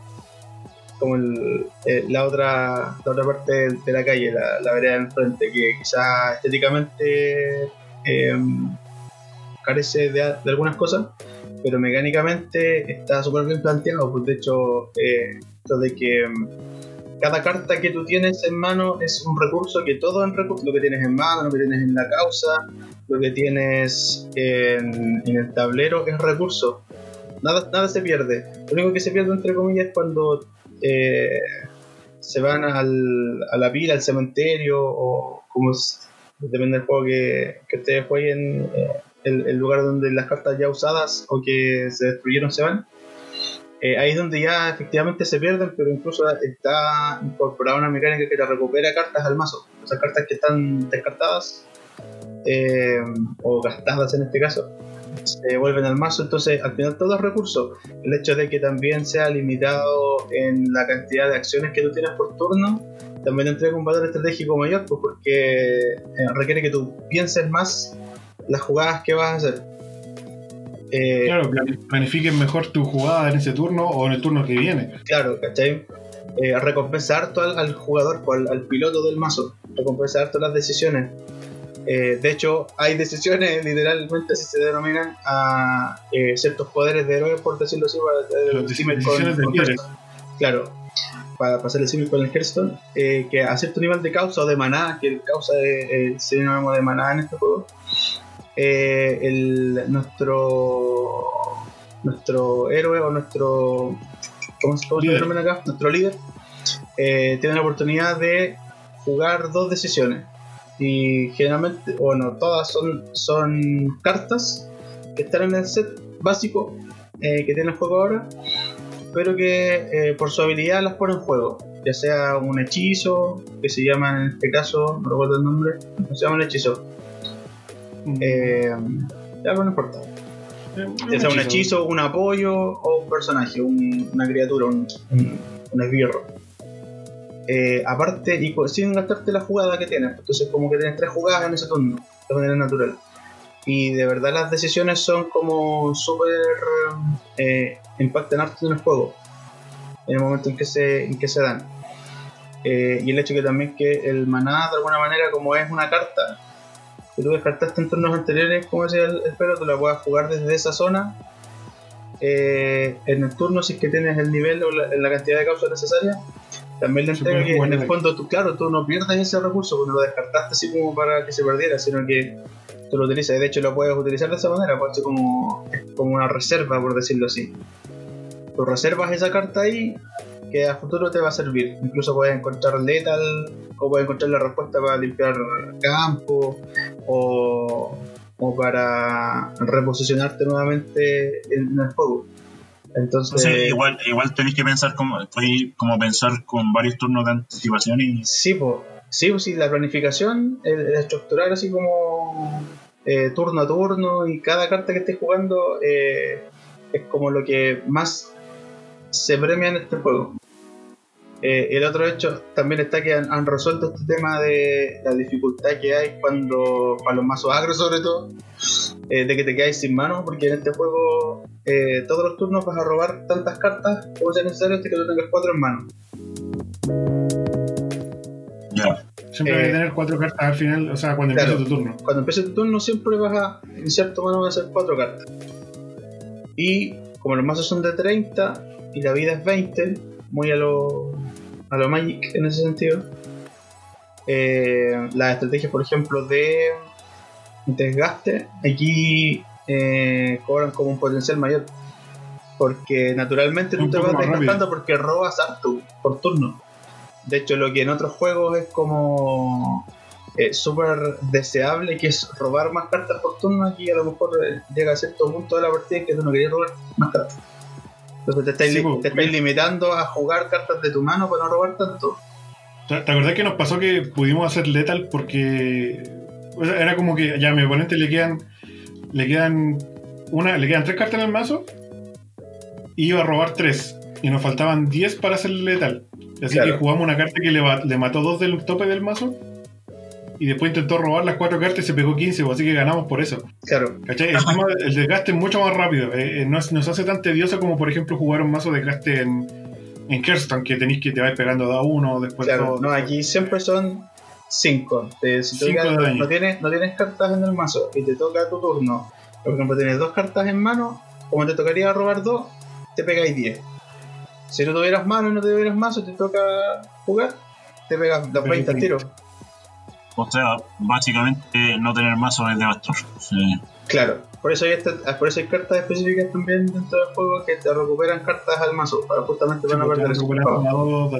Como el, eh, la, otra, la otra parte de la calle, la, la vereda del frente, que quizás estéticamente em, carece de, de algunas cosas, pero mecánicamente está súper bien planteado. Pues de hecho, eh, esto de que mm, cada carta que tú tienes en mano es un recurso que todo en recurso, lo que tienes en mano, lo que tienes en la causa, lo que tienes en, el tablero es recurso. Nada, nada se pierde. Lo único que se pierde, entre comillas, es cuando eh, se van al, a la pila, al cementerio, o como depende del juego que, que ustedes jueguen. Eh, el, lugar donde las cartas ya usadas o que se destruyeron se van. eh, ahí es donde ya efectivamente se pierden, pero incluso está incorporada una mecánica que te recupera cartas al mazo. Esas cartas que están descartadas eh, o gastadas en este caso se vuelven al mazo, entonces al final todos los recursos, el hecho de que también sea limitado en la cantidad de acciones que tú tienes por turno, también entrega un valor estratégico mayor, pues porque eh, requiere que tú pienses más las jugadas que vas a hacer.
Eh, claro, planifiquen mejor tu jugada en ese turno o en el turno que viene.
Claro, ¿cachai? Eh, recompensar al, al, jugador, al, al, piloto del mazo, recompensar todas las decisiones. Eh, de hecho, hay decisiones, literalmente así se denominan, a eh, ciertos poderes de héroe, por decirlo así, para el con, con Claro, para pasar el símil con el Hearthstone, eh, que a cierto nivel de causa o de maná, que el causa de, el sinónimo de maná en este juego, el, nuestro nuestro héroe o nuestro ¿cómo, se denomina acá? nuestro líder tiene la oportunidad de jugar dos decisiones y generalmente, bueno, todas son, son cartas que están en el set básico eh, que tiene el juego ahora, pero que eh, por su habilidad las pone en juego. Ya sea un hechizo, que se llama en este caso, no recuerdo el nombre, no se llama un hechizo. Mm. Eh, ya no importa. Ya sea un hechizo, un apoyo o un personaje, una criatura, un, un, un esbirro. Eh, aparte y sin gastarte la jugada que tienes. Entonces como que tienes tres jugadas en ese turno, de manera natural. Y de verdad las decisiones son como súper... Eh, impactan harto en el juego, en el momento en que se, en que se dan. Eh, y el hecho que también que el maná de alguna manera como es una carta que tú descartaste en turnos anteriores, como decía el, el tú la puedas jugar desde esa zona en el turno si es que tienes el nivel o la, la cantidad de causas necesarias también le entrega que en el fondo, tú, claro, tú no pierdes ese recurso porque lo descartaste así como para que se perdiera, sino que tú lo utilizas. Y de hecho lo puedes utilizar de esa manera, puede ser como, como una reserva, por decirlo así. Tú reservas esa carta ahí que a futuro te va a servir. Incluso puedes encontrar letal o puedes encontrar la respuesta para limpiar campo o, o para reposicionarte nuevamente en el juego. Entonces,
igual, igual tenéis que pensar como, como pensar con varios turnos de anticipación y.
Sí, pues, sí, pues, sí, la planificación, el, estructurar así como eh, turno a turno y cada carta que estés jugando eh, es como lo que más se premia en este juego. Eh, el otro hecho también está que han, resuelto este tema de la dificultad que hay cuando, para los mazos agros sobre todo, eh, de que te quedáis sin manos, porque en este juego eh, todos los turnos vas a robar tantas cartas como sea necesario hasta que tú tengas cuatro en mano.
Ya. Siempre hay que tener cuatro cartas al final, o sea, cuando empieza tu turno.
Cuando empieza tu turno siempre vas a iniciar tu mano a hacer cuatro cartas. Y como los mazos son de 30 y la vida es 20, muy a lo, a lo Magic en ese sentido. Eh, las estrategias, por ejemplo, de desgaste, aquí eh, cobran como un potencial mayor. Porque naturalmente tú te vas desgastando porque robas harto por turno. De hecho, lo que en otros juegos es como eh, súper deseable, que es robar más cartas por turno, aquí a lo mejor llega a cierto punto de la partida en que tú no querías robar más cartas. Entonces te estáis, limitando a jugar cartas de tu mano para no robar tanto.
¿Te acordás que nos pasó que pudimos hacer Lethal porque era como que ya a mi oponente le quedan le quedan una le quedan tres cartas en el mazo y iba a robar tres y nos faltaban 10 para hacer Lethal. Así que jugamos una carta que le, le mató dos del tope del mazo y después intentó robar las cuatro cartas y se pegó 15, pues, así que ganamos por eso.
Claro.
¿Cachai? El, desgaste es mucho más rápido. Eh, eh, no nos hace tan tedioso como, por ejemplo, jugar un mazo de desgaste en, en Kerston, que tenéis que te vais pegando da uno, después
claro, No, aquí siempre son 5. Si no, tienes, no tienes cartas en el mazo y te toca tu turno, por ejemplo, tienes dos cartas en mano, como te tocaría robar dos, te pegáis 10. Si no tuvieras mano y no tuvieras mazo, te toca jugar, te pegas los 20 al tiro.
O sea, básicamente no tener mazo es devastador.
Claro, Por eso, hay este, por eso hay cartas específicas también dentro del juego que te recuperan cartas al mazo, para justamente
Sí,
para no perder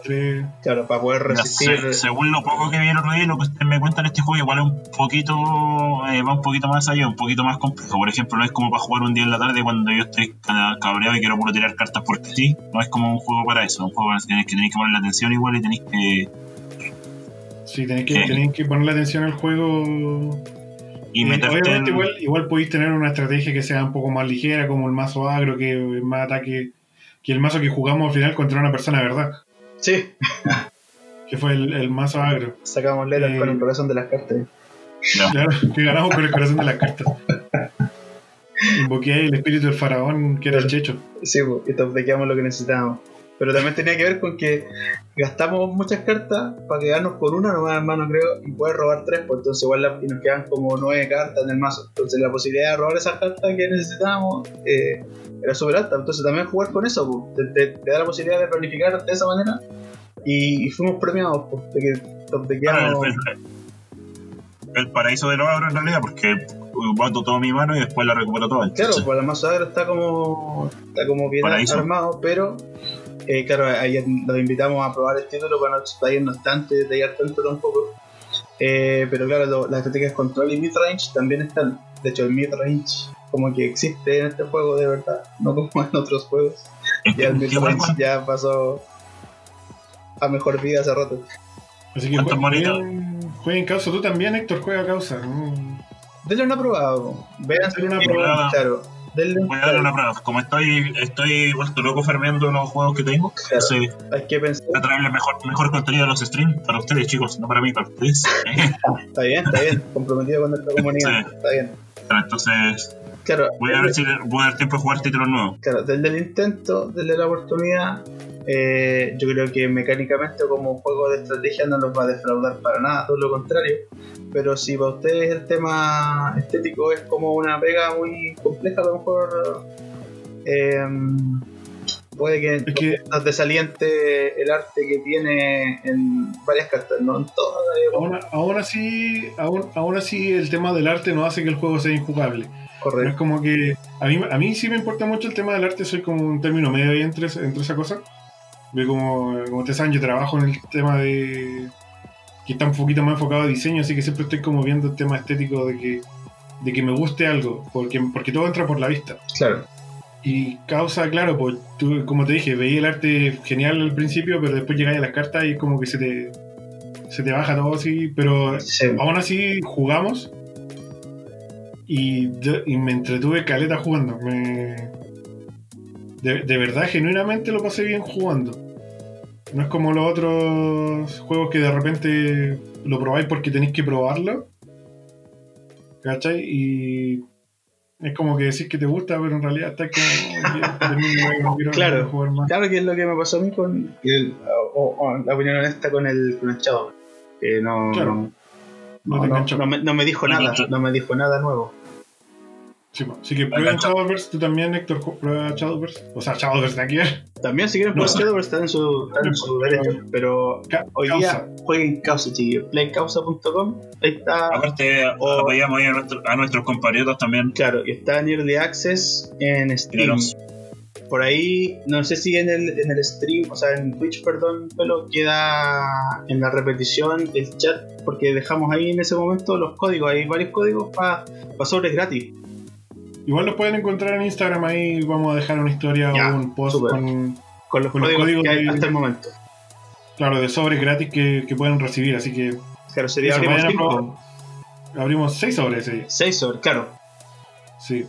tres.
Claro, para poder resistir.
se- según lo poco que vi el otro día y lo que ustedes me cuentan, este juego igual es un poquito, eh, va un poquito más allá, un poquito más complejo. Por ejemplo, no es como para jugar un día en la tarde cuando yo estoy ca- cabreado y quiero puro tirar cartas porque sí. No es como un juego para eso, un juego en el que tenéis que tenéis que poner la atención igual y tenéis que
Sí, tenés que,
Sí.
tenés que ponerle atención al juego.
y meterte en...
obviamente, igual, igual podéis tener una estrategia que sea un poco más ligera, como el mazo agro, que es más ataque que el mazo que jugamos al final contra una persona, de ¿verdad?
Sí,
Que fue el, el mazo agro.
sacamos letras
Eh,
con el corazón de las cartas.
Claro, que ganamos con el corazón de las cartas. Invoqué ahí el espíritu del faraón, que era el checho.
Sí, pues, y topdequeamos lo que necesitábamos. Pero también tenía que ver con que gastamos muchas cartas para quedarnos con una nomás, hermano, creo, y poder robar tres, pues entonces igual la- y nos quedan como nueve cartas en el mazo. Entonces la posibilidad de robar esas cartas que necesitábamos eh, era súper alta. Entonces también jugar con eso, pues, te, te- te da la posibilidad de planificar de esa manera. Y, y fuimos premiados, pues, de que
Claro,
topdequeamos.
el, el- el paraíso de los agros en realidad, porque boto toda mi mano y después la recupero toda.
Claro, pues el mazo agro está como, está como bien
Paraíso.
armado, pero eh, claro, ahí los invitamos a probar el título para no explayarnos tanto y detallar tanto tampoco. Eh, pero claro, lo- las estrategias control y midrange también están. De hecho, el midrange como que existe en este juego de verdad, no como en otros juegos. Ya el midrange ya pasó a mejor vida hace rato.
Así que jueguen, jueguen causa. Tú también, Héctor, juega causa. ¿no?
Denle una probada, vean
Denle una
si-
probada.
Claro, denle
Voy a darle una prueba. Como estoy, estoy vuelto loco farmeando los juegos que tengo,
Claro. Hay que pensar.
a traerle mejor, mejor contenido a los streams para ustedes, chicos, no para mí, para ustedes.
Está bien, está bien, comprometido con nuestra comunidad.
Sí.
Está bien.
entonces,
Claro,
voy a ver si voy a dar tiempo de jugar títulos nuevos.
Claro, desde el intento, desde la oportunidad, eh, yo creo que mecánicamente como juego de estrategia no los va a defraudar para nada, todo lo contrario. Pero si para ustedes el tema estético es como una pega muy compleja, a lo mejor eh, puede que,
Es que
nos desaliente el arte que tiene en varias cartas, no en todas.
aún, aún así, aún, aún así el tema del arte no hace que el juego sea injugable. No es
correcto.
como que. A mí, a mí sí me importa mucho el tema del arte, soy como un término medio ahí entre, entre esa cosa. Ve como, como ustedes saben, yo trabajo en el tema de. que está un poquito más enfocado a diseño, así que siempre estoy como viendo el tema estético de que, de que me guste algo, porque, porque todo entra por la vista.
Claro,
Y causa, claro, pues tú, como te dije, veía el arte genial al principio, pero después llegáis a las cartas y como que se te, se te baja todo así, pero
sí,
aún así jugamos y, yo- y me entretuve caleta jugando. Me, de, de verdad, genuinamente lo pasé bien jugando. No es como los otros juegos que de repente lo probáis porque tenéis que probarlo. ¿Cachai? Y es como que decís que te gusta, pero en realidad estás como. "Ya, no quiero
Claro.
jugar más".
Claro que es lo que me pasó a mí con el- o- o la opinión honesta con el, con el chavo. Que no,
Claro.
no,
No
no, me, no me dijo nada, no me dijo nada nuevo.
Sí. Así que prueba
enganchado.
Shadowverse, tú también, Héctor, prueba Shadowverse. O sea, Shadowverse de aquí.
También si quieren
No.
Shadowverse están en su, en su derecho. Pero
Ca-
hoy
causa.
día jueguen causa, chiquillos. Playcausa.com. Ahí está.
Aparte,
O-
apoyamos ahí a, nuestro- a nuestros compatriotas también.
Claro, y está en Early Access en Steam. Por ahí, no sé si en el, en el stream, o sea, en Twitch, perdón, pero queda en la repetición el chat, porque dejamos ahí en ese momento los códigos. Hay varios códigos para sobres gratis.
Igual los pueden encontrar en Instagram, ahí vamos a dejar una historia
Ya,
o un post con,
Con los
Con los
códigos,
códigos
que hay
de-
hasta el momento.
claro, de sobres gratis que, que pueden recibir, así que
Claro, sería
Eso,
abrimos cinco.
abrimos seis sobres ese día.
Seis sobres, claro.
Sí.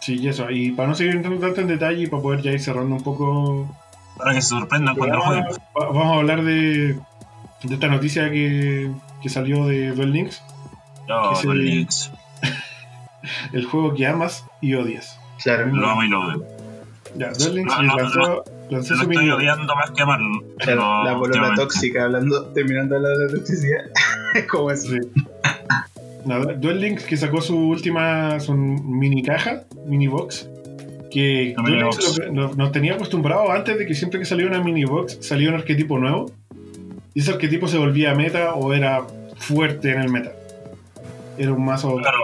Sí, y eso. Y para no seguir entrando tanto en detalle y para poder ya ir cerrando un poco,
Para que se sorprendan cuando lo
vamos,
jueguen.
a- vamos a hablar de, de esta noticia que, que salió de Duel Links, se-
con links.
el juego que amas y odias.
Claro.
Lo amo y lo odio.
Ya, Duel Links
No, no,
lanzó, lanzó
Lo
su
estoy
mini-
odiando más que amarlo.
Claro, la
últimamente-
tóxica, hablando, terminando hablar de la toxicidad. ¿Cómo es?
Sí. Duel Links que sacó su última su mini caja, mini box, que
La
Duel Links
box.
lo que nos, nos tenía acostumbrado antes de que siempre que salía una mini box salía un arquetipo nuevo y ese arquetipo se volvía meta o era fuerte en el meta. Era un mazo
Claro,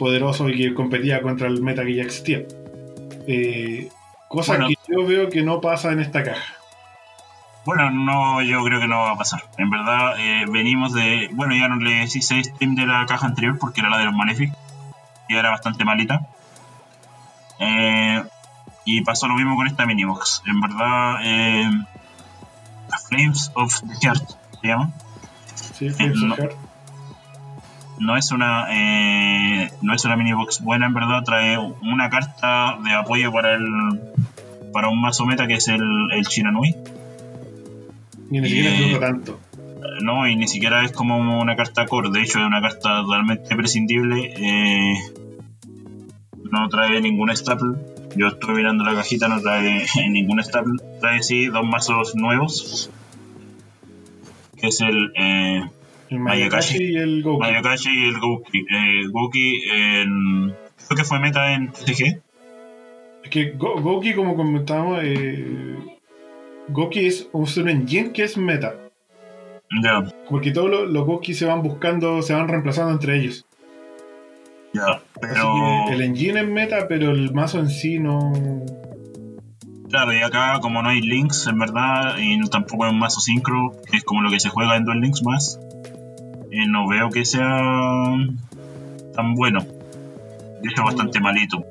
poderoso y que competía contra el meta que ya existía. Eh, cosa que yo veo que no pasa en esta caja.
Bueno, no, yo creo que no va a pasar. En verdad, eh, venimos de. Bueno, ya no le hice stream de la caja anterior porque era la de los Malefic y era bastante malita. Eh, y pasó lo mismo con esta minibox. En verdad, eh, Flames of the Heart se llama.
Sí, Flames of the Heart
no es una eh, no es una mini box buena en verdad trae una carta de apoyo para el para un mazo meta que es el, el Shiranui
ni siquiera es tanto.
no y ni siquiera es como una carta core de hecho es una carta totalmente prescindible eh, no trae ningún staple. Yo estuve mirando la cajita no trae ningún staple. Trae sí dos mazos nuevos que es el eh,
el Mayakashi y el Goki.
Mayakashi y el Goki. Eh, Goki en, creo que fue meta en TCG.
Es que Goki, como comentábamos, eh, Goki es un engine que es meta.
Ya.
Porque todos los, los, Goki se van buscando, se van reemplazando entre ellos.
Ya, pero.
el engine es meta, pero el mazo en sí no.
Claro, y acá como no hay links, en verdad, y tampoco hay un mazo sincro, que es como lo que se juega en Duel Links más, eh, no veo que sea tan bueno. De hecho, bastante malito.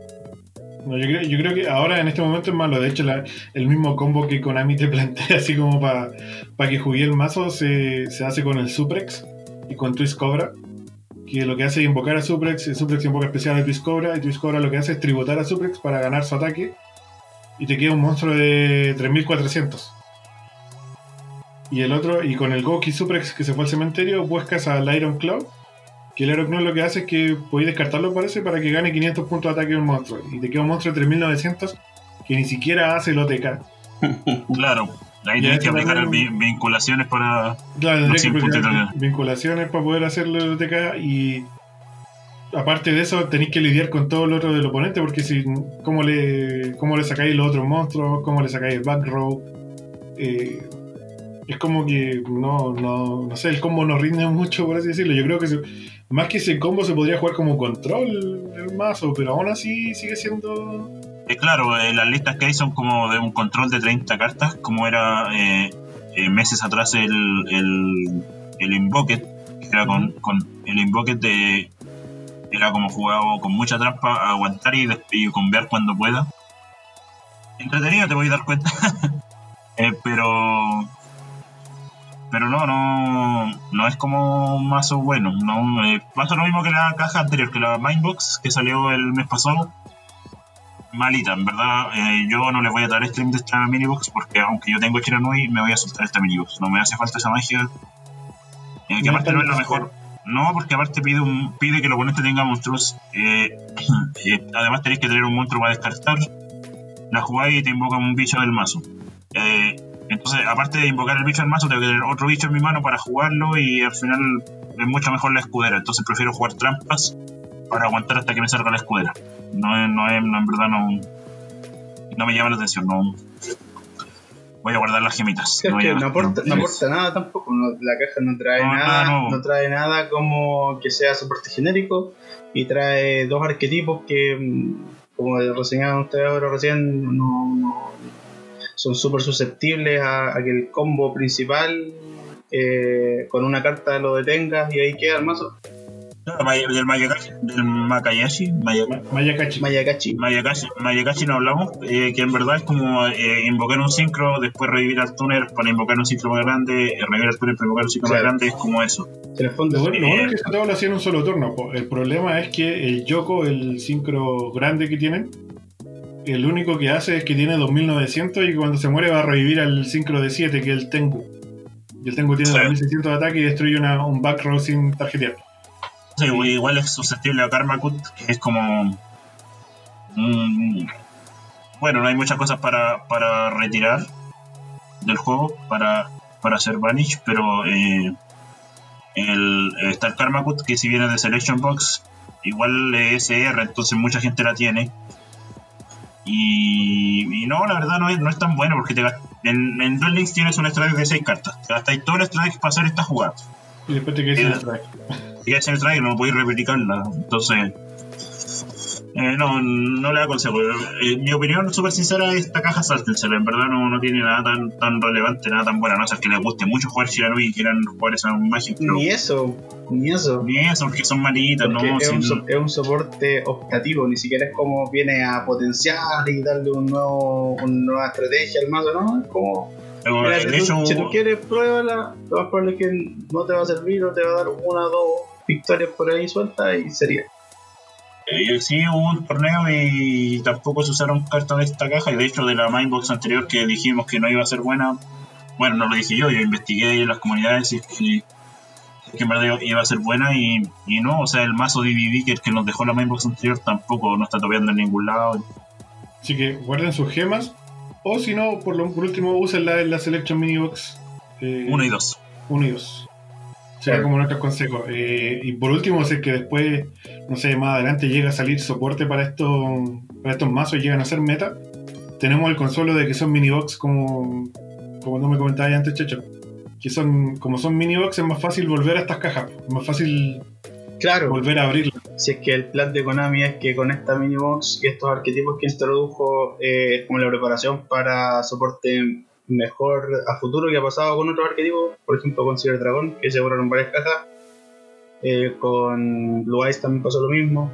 No, yo, creo, yo creo que ahora en este momento es malo. De hecho, el mismo combo que Konami te plantea, así como para que juegue el mazo, se, hace con el Suprex y con Twist Cobra. Que lo que hace es invocar a Suprex, el Suprex invoca especial a Twist Cobra, y Twist Cobra lo que hace es tributar a Suprex para ganar su ataque. Y te queda un monstruo de 3400. Y el otro, y con el Goki Suprex que se fue al cementerio, buscas al Iron Claw. Que el Iron Claw lo que hace es que podéis descartarlo, parece, para que gane 500 puntos de ataque a un monstruo. Y te queda un monstruo de 3900 que ni siquiera hace el OTK.
claro. Ahí tienes que aplicar vinculaciones para.
Claro, vinculaciones para poder hacer el OTK y. Aparte de eso, tenéis que lidiar con todo lo otro del oponente, porque si. ¿Cómo le, cómo le sacáis los otros monstruos? ¿Cómo le sacáis el back row? Eh, es como que no, no, no sé, el combo no rinde mucho, por así decirlo. Yo creo que más que ese combo se podría jugar como control el mazo, pero aún así sigue siendo.
Eh, claro, eh, las listas que hay son como de un control de 30 cartas, como era eh, meses atrás el, el, el Invoket, que era con, con el Invoket de. Era como jugado con mucha trampa, aguantar y, y cuando pueda. Entretenido, te voy a dar cuenta. pero pero no, no, no es como un mazo bueno. No, eh, pasa lo mismo que la caja anterior, que la Mindbox que salió el mes pasado. Malita, en verdad. Eh, yo no les voy a dar stream de esta minibox porque aunque yo tengo Chiranui, me voy a soltar esta minibox. No me hace falta esa magia. Eh, que aparte no es lo mejor. No, porque aparte pide un, pide que el oponente tenga monstruos. Eh, además tenéis que tener un monstruo para descartar. La jugáis y te invoca un bicho del mazo. Eh, entonces, aparte de invocar el bicho al mazo, tengo que tener otro bicho en mi mano para jugarlo y al final es mucho mejor la escudera. Entonces prefiero jugar trampas para aguantar hasta que me salga la escudera. No, no, en verdad no, no me llama la atención. No, voy a guardar las gemitas.
no, aporta, nada tampoco. la caja no trae nada, no trae nada como que sea soporte genérico y trae dos arquetipos que, mm, como reseñaban ustedes ahora recién, no son súper susceptibles a, que el combo principal eh, con una carta lo detengas y ahí queda el mazo.
del Mayakashi, del Makayashi,
Mayakashi.
Mayakashi.
Mayakashi, no hablamos, eh, que en verdad es como eh, invocar un sincro, después revivir al túnel para invocar un sincro más grande, revivir al túnel para invocar un sincro más grande, es como eso.
En el fondo, lo bueno, es que hacía en un solo turno. El problema es que el Yoko, el sincro grande que tienen, el único que hace es que tiene 2900 y cuando se muere va a revivir al sincro de 7, que es el Tengu. Y el Tengu tiene 2600 de ataque y destruye una, un back row sin tarjetear.
Sí, igual es susceptible a Karma Cut, que es como. bueno, no hay muchas cosas para, para retirar del juego, para, para hacer Vanish, pero eh, el, está el Karma Cut, que si viene de Selection Box, igual es SR, entonces mucha gente la tiene y, no, la verdad no es, no es tan bueno porque te, en, en Duel Links tienes un strike de 6 cartas. Te gastáis todo el strike para hacer esta jugada.
Y después te quedas sin
strike. Te quedas sin strike y no podéis replicarla. Entonces, Eh, no, no le aconsejo. Eh, mi opinión súper sincera es esta caja sáltensela. En verdad no, no tiene nada tan, tan relevante, nada tan buena. No es que les guste mucho jugar Shiralu y quieran jugar esa imagen.
Ni eso, ni eso.
Ni eso, porque son malitas, ¿no?
Es, un es, un soporte optativo, ni siquiera es como viene a potenciar y darle un nuevo, una nueva estrategia al mazo, ¿no? Es como. Mira, si, tú, si, tú, quieres, pruébala. Lo más probable es que no te va a servir o te va a dar una o dos victorias por ahí sueltas y sería.
Eh, sí, hubo un torneo y tampoco se usaron cartas de esta caja. Y de hecho, de la Mindbox anterior que dijimos que no iba a ser buena, bueno, no lo dije yo, yo investigué en las comunidades y que, que en verdad iba a ser buena y, y no, o sea, el mazo DVD que, que nos dejó la Mindbox anterior tampoco no está topeando en ningún lado.
Así que guarden sus gemas o si no, por, lo, por último, usen la, la Selection Minibox.
1 eh, y 2.
1 y 2. Será como nuestro consejo. Eh, y por último, si es que después, no sé, más adelante llega a salir soporte para estos, para estos mazos y llegan a ser meta, tenemos el consuelo de que son minibox como, como no me comentabas antes, Checho. Que son, como son minibox, es más fácil volver a estas cajas. Es más fácil
claro.
volver a abrirlas.
Si es que el plan de Konami es que con esta minibox y estos arquetipos que introdujo, eh, como la preparación para soporte mejor a futuro que ha pasado con otros arquetipos, por ejemplo con Cyber Dragon, que se borraron varias cajas. Eh, con Blue Eyes también pasó lo mismo.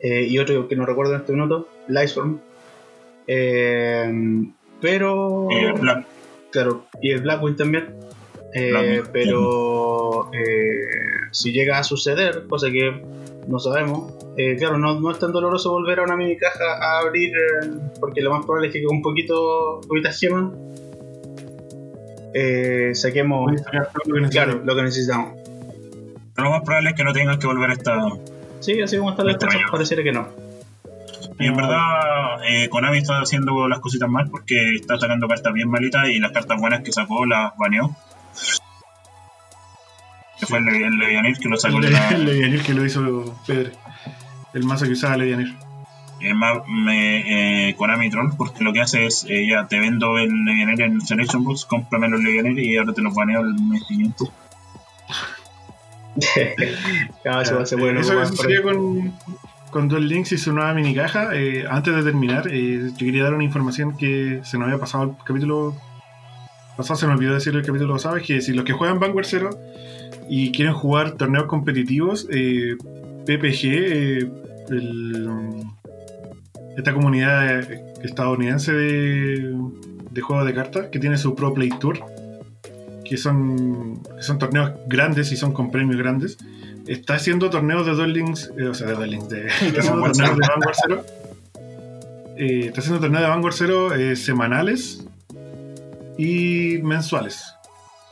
Eh, y otro que no recuerdo en este minuto, Lightstorm. Eh, pero.
Y el Black.
Claro, y el Blackwing también. pero si llega a suceder, cosa que no sabemos, eh, claro, no, no, es tan doloroso volver a una mini caja a abrir, eh, porque lo más probable es que con un poquito, poquitas gemas eh, saquemos lo claro, lo que necesitamos.
lo más probable es que no tengan que volver a esta.
Sí, así como están las cosas, pareciera que no.
Y en verdad, eh, Konami está haciendo las cositas mal porque está sacando cartas bien malitas y las cartas buenas que sacó las baneó. Que fue el, el Levianir que lo sacó.
El, la... el Levianir que lo hizo Pedro el mazo que usaba Levianir.
Es más, me, eh, Konami Troll, porque lo que hace es, eh, ya te vendo el Levianir en Selection Box, cómprame los Levianir y ahora te los baneo el mes siguiente.
claro, eso va a ser bueno.
Eso, sería con, con Duel Links y su nueva mini caja. Eh, antes de terminar, eh, yo quería dar una información que se nos había pasado el capítulo pasado, se me olvidó decir el capítulo pasado, es que si los que juegan Vanguard Zero y quieren jugar torneos competitivos, eh, PPG, eh, esta comunidad estadounidense de, de, juegos de cartas que tiene su Pro Play Tour, que son, son torneos grandes y son con premios grandes, está haciendo torneos de Duel Links, eh, o sea, de Duel Links, de, está haciendo torneos de Vanguard Zero. Eh, está haciendo torneos de Vanguard Zero semanales y mensuales.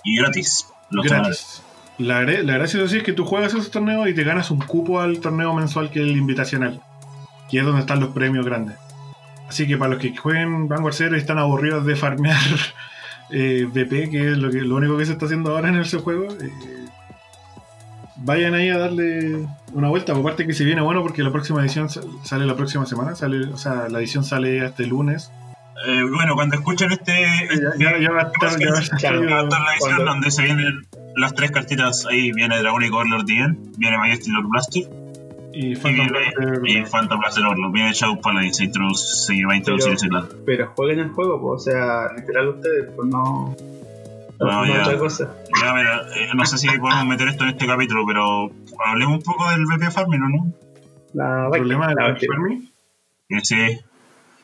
Y gratis.
Los gratis. La, la gracia es que tú juegas esos torneos y te ganas un cupo al torneo mensual que es el invitacional, que es donde están los premios grandes. Así que para los que jueguen Vanguard Zero y están aburridos de farmear eh, BP, que es lo, que, lo único que se está haciendo ahora en ese juego, eh, vayan ahí a darle una vuelta. Aparte que se viene bueno porque la próxima edición sale la próxima semana, sale, o sea, la edición sale hasta el lunes.
Eh, bueno, cuando escuchen este.
Ya, ya, va a estar, ya va a estar,
la edición donde se vienen las tres cartitas. Ahí viene Dragonic Warlord DN, viene Majesty Lord Blaster.
Y Phantom
Blaster. Y Phantom Blaster Warlord. Viene Shadow Paladin, se, se va a introducir ese plan.
Pero jueguen el juego, pues, o sea, literal ustedes, pues no. No,
ya, otra cosa. ya mira, eh, no sé si podemos meter esto en este capítulo, pero hablemos un poco del BP Farming, ¿o no?
La,
¿El problema del BP Farming?
Sí.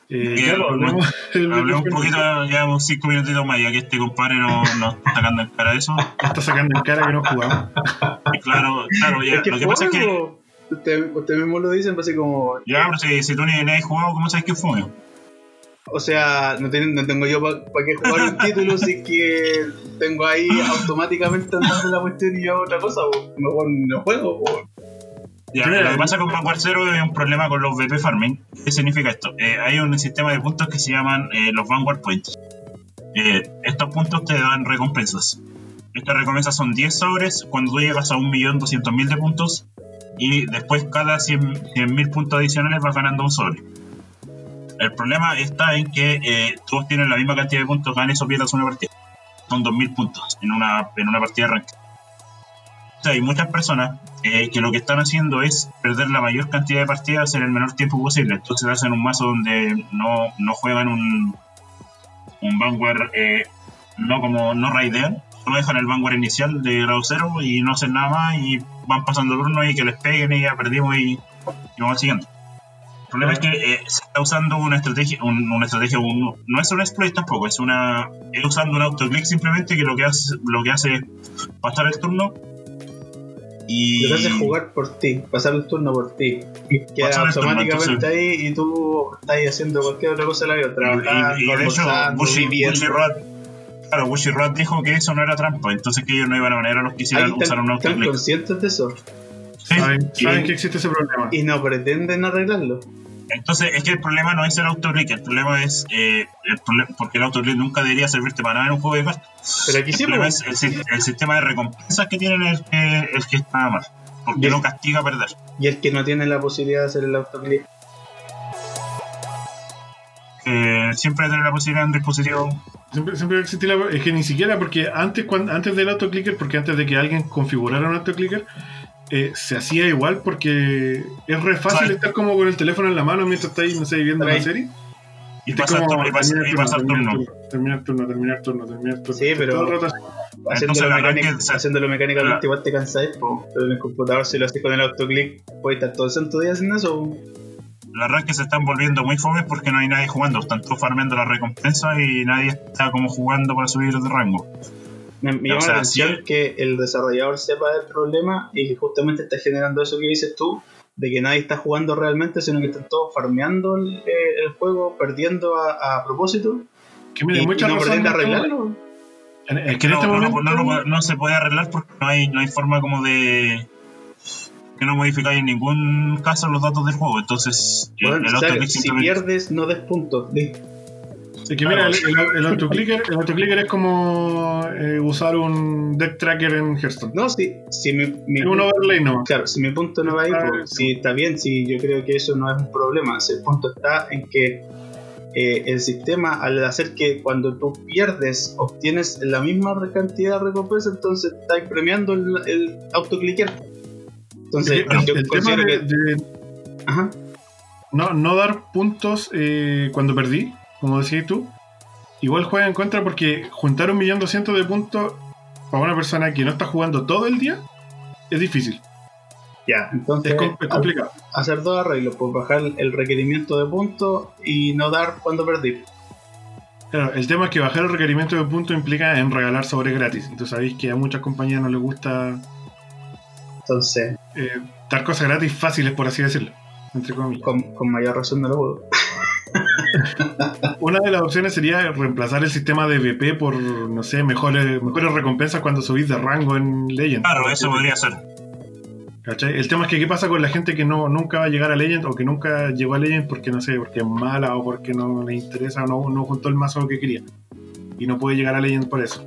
Eh, claro, hablemos, hablemos un poquito, ya unos 5 minutitos más, ya que este compadre no, no está sacando en cara eso.
Está sacando en cara que no jugamos.
claro, claro, ya.
Es que
lo que pasa es que.
Ustedes usted mismo lo dicen, pues así como.
Ya, pero si, si tú ni, ni has jugado, ¿cómo sabes que fue?
O sea, no, ten, no tengo yo para pa qué jugar un título si es que tengo ahí automáticamente andando la cuestión y yo otra cosa, no, no juego. Po.
Ya, lo que pasa con Vanguard Zero es un problema con los VP Farming. ¿Qué significa esto? Eh, hay un sistema de puntos que se llaman eh, los Vanguard Points. Eh, estos puntos te dan recompensas. Estas recompensas son 10 sobres cuando tú llegas a 1.200.000 de puntos y después cada 100.000 puntos adicionales vas ganando un sobre. El problema está en que todos tienen la misma cantidad de puntos, ganes o pierdas una partida. Son 2.000 puntos en una, en una partida de ranking. Hay muchas personas eh, que lo que están haciendo es perder la mayor cantidad de partidas en el menor tiempo posible. Entonces hacen un mazo donde no, no juegan un, un Vanguard, eh, no como no raidean, solo dejan el Vanguard inicial de grado 0 y no hacen nada más y van pasando turnos y que les peguen y ya perdimos y, y vamos siguiendo. El problema es que eh, se está usando una estrategia, un- una estrategia, un- no es un exploit tampoco, es una, es usando un autoclick simplemente que lo que hace, lo que hace es pasar el turno y
Lo que hace es jugar por ti, pasar el turno por ti. Y queda automáticamente ahí y tú estás haciendo cualquier otra cosa la vida,
Y,
trabajando,
y- y de hecho. Bushi Rat, claro, Bushi Rat dijo que eso no era trampa, entonces que ellos no iban a manejar a los que
Ahí
quisieran usar
están,
un
están
autoclick.
conscientes de eso
Sí,
Saben,
y-
saben que existe ese problema.
y no pretenden arreglarlo.
Entonces, es que el problema no es el autoclick, el problema es eh, el prole- porque el autoclick nunca debería servirte para nada en un juego de cartas.
Pero aquí
El
sí,
problema es el, si- el sistema de recompensas que tienen el que, el que está mal, porque no castiga perder.
y el que no tiene la posibilidad de hacer el autoclick.
Eh, siempre tener la posibilidad en dispositivo.
Siempre, siempre existía la- Es que ni siquiera, porque antes, cuando, antes del autoclicker, porque antes de que alguien configurara un autoclicker, eh, se hacía igual porque es re fácil estar como con el teléfono en la mano mientras estáis, no sé, viendo
Ahí.
serie.
Y pasar
como,
turno, y pasar,
terminar
y turno.
Terminar turno, terminar turno, terminar turno.
Sí, pero-
Todo el rato así.
Haciéndolo,
la
haciéndolo mecánicamente
la-
igual te cansáis, pero en el computador si lo haces con el autoclick puedes estar todo el santo día haciendo eso.
Los arranques se están volviendo muy fomes porque no hay nadie jugando, están todos farmeando las recompensas y nadie está como jugando para subir de rango.
Me, me
O
llama
sea,
la atención
sí.
que el desarrollador sepa del problema y que justamente está generando eso que dices tú, de que nadie está jugando realmente, sino que están todos farmeando el, eh, el juego, perdiendo a, a propósito,
Que
y, no pretende arreglarlo.
En- Es
Es
que en
no,
este
no,
momento.
no, no, no se puede arreglar porque no hay, no hay forma como de que no modificáis en ningún caso los datos del juego. Entonces, el-
Bueno,
el
sale,
autoclick
si
simplemente-
pierdes, no des puntos.
Es que mira, el, el- el autoclicker, el autoclicker es como eh, usar un deck tracker en Hearthstone.
No, si, si mi, mi
Es un overlay nomás.
Claro, si mi punto no va ahí, pues, si está bien, si yo creo que eso no es un problema. Si el punto está en que eh, el sistema, al hacer que cuando tú pierdes, obtienes la misma cantidad de recompensa, entonces estáis premiando el, el autoclicker. Entonces,
el,
yo
el tema
considero
de,
que.
de
Ajá,
no, no dar puntos eh, cuando perdí, como decías tú, igual juega en contra porque juntar un millón doscientos de puntos para una persona que no está jugando todo el día es difícil,
ya. Entonces,
es, com- es complicado.
hacer dos arreglos, pues bajar el requerimiento de puntos y no dar cuando perdí.
Claro, el tema es que bajar el requerimiento de puntos implica en regalar sobres gratis. Y tú sabéis que a muchas compañías no les gusta
Entonces,
eh, dar cosas gratis fáciles, por así decirlo. Entre comillas.
con, con mayor razón no lo puedo.
Una de las opciones sería reemplazar el sistema de VP por, no sé, mejores, mejores recompensas cuando subís de rango en Legend.
Claro, eso podría ser.
¿Cachai? El tema es que qué pasa con la gente que no nunca va a llegar a Legend o que nunca llegó a Legend porque no sé, porque es mala o porque no le interesa o no, no juntó el mazo que quería. Y no puede llegar a Legend por eso.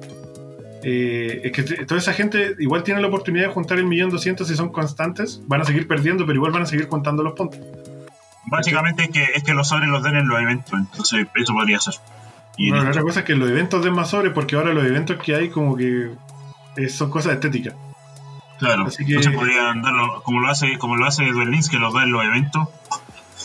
Eh, es que toda esa gente igual tiene la oportunidad de juntar el millón doscientos si son constantes. Van a seguir perdiendo, pero igual van a seguir contando los puntos.
Básicamente es que, es que los sobres los den en los eventos, entonces eso podría ser. Y
Bueno, la otra cosa es que los eventos den más sobre porque ahora los eventos que hay como que eh, son cosas estéticas.
claro,
así que-
entonces podrían darlo, como lo hace, como lo hace Duel Links, que los da en los eventos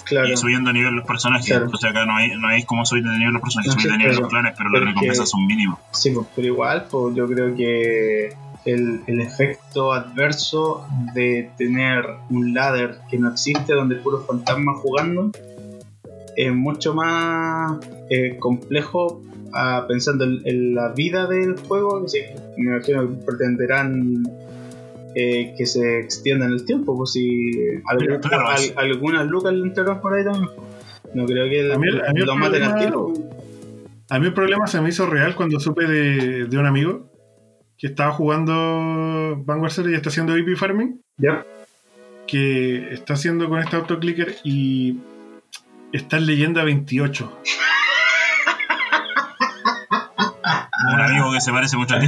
Claro.
y subiendo a nivel los personajes.
Claro.
Entonces acá no hay, no hay como subir de nivel los personajes,
No,
subir
sí,
de nivel
pero-
los planes, pero
pero
las recompensas son mínimas.
Sí, pues, pero igual, pues yo creo que el, el efecto adverso de tener un ladder que no existe, donde puros fantasmas jugando, es mucho más eh, complejo ah, pensando en, en la vida del juego. Sí, me imagino que pretenderán eh, que se extienda en el tiempo, pues si algún-
Claro,
al-
es-
algunas lucas le entraron por ahí también. pues. No creo que
A mí el- a mí
lo maten al tiro.
A mí el problema se me hizo real cuando supe de, de un amigo que estaba jugando Vanguard Zero y está haciendo VP Farming,
Ya.
que está haciendo con este autoclicker y está en leyenda 28.
Un amigo que se parece mucho a ti.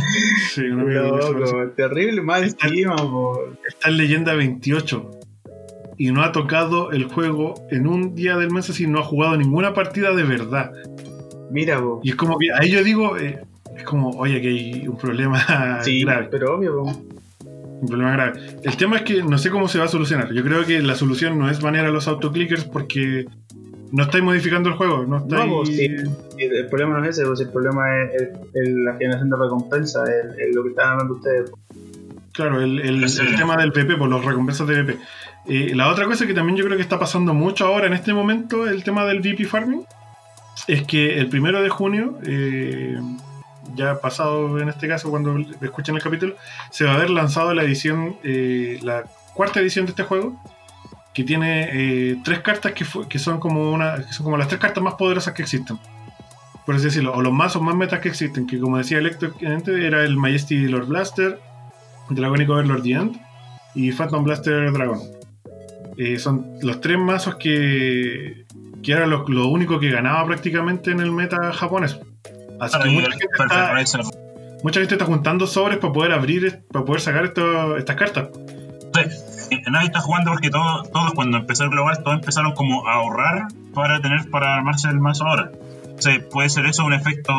Sí, un amigo que se parece.
Loco, terrible, mal
Está-
encima, po.
está en leyenda 28 y no ha tocado el juego en un día del mes así, no ha jugado ninguna partida de verdad.
Mira, po.
Y es como que ahí yo digo, eh, es como, oye, que hay un problema
Sí,
grave.
pero obvio.
Un problema grave. El tema es que no sé cómo se va a solucionar. Yo creo que la solución no es banear a los autoclickers porque no estáis modificando el juego. No, estáis...
No, pues, sí. el problema no es ese, pues el problema es, la generación de recompensa, es, es lo que están hablando ustedes.
Claro, el, el-
Sí.
el tema del PP, por los recompensas de PP. Eh, la otra cosa que también yo creo que está pasando mucho ahora en este momento, el tema del VP Farming, es que el primero de junio, eh, ya pasado en este caso, cuando escuchen el capítulo, se va a haber lanzado la edición, eh, la cuarta edición de este juego, que tiene eh, tres cartas que, son como una, son como las tres cartas más poderosas que existen. Por así decirlo, o los mazos más metas que existen, que como decía Electro era el Majesty Lord Blaster, Dragonic Overlord The End y Phantom Blaster Dragon. Eh, son los tres mazos que, que era lo, lo único que ganaba prácticamente en el meta japonés. Así que mucha gente, está, mucha gente está juntando sobres para poder abrir, para poder sacar esto- estas cartas.
Sí, nadie está jugando porque todos, todos cuando empezó el global, todos empezaron como a ahorrar para tener para armarse el mazo ahora. O sea, puede ser eso un efecto,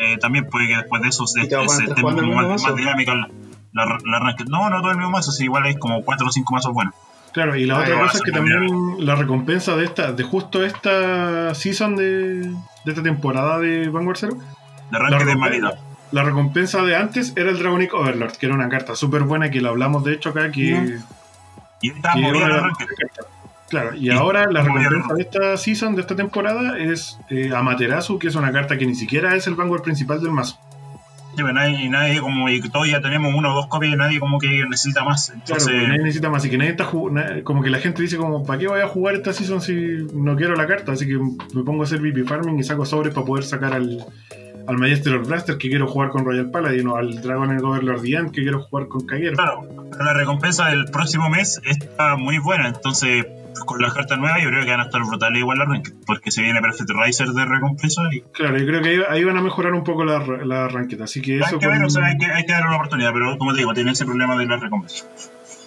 eh, también puede que después de eso se,
¿Y te vas a
se
estar
esté más, más dinámica la, la, la ranked. No, no todo el mismo mazo, si igual hay como 4 o 5 mazos buenos.
Claro, y la otra cosa es que también la recompensa de esta, de justo esta season de, de esta temporada de Vanguard Zero,
De ranked de malidad.
la recompensa de antes era el Dragonic Overlord, que era una carta súper buena que lo hablamos de hecho acá, que.
Y está
que
movida
era-
la.
Claro, y
Y
ahora la recompensa de esta season, de esta temporada, es eh, Amaterasu, que es una carta que ni siquiera es el Vanguard principal del mazo.
Sí, pero nadie, y nadie como, y todos ya tenemos una o dos copias y nadie como que necesita más. Entonces,
porque nadie necesita más, así que nadie está jug- na- como que la gente dice como, ¿para qué voy a jugar esta season si no quiero la carta? Así que me pongo a hacer VP Farming y saco sobres para poder sacar al, al Majesty Lord Blaster que quiero jugar con Royal Paladin o al Dragon and Overlord Dian que quiero jugar con Kagero.
claro, pero la recompensa del próximo mes está muy buena. Entonces, con las cartas nuevas, yo creo que van a estar brutales igual la ranked. Porque se viene Perfect Riser de recompensa y
Claro, yo creo que ahí, ahí van a mejorar un poco la, la ranked, así que eso...
hay que ver, o sea, hay que, hay que darle una oportunidad. Pero como te digo, tiene ese problema de la recompensa.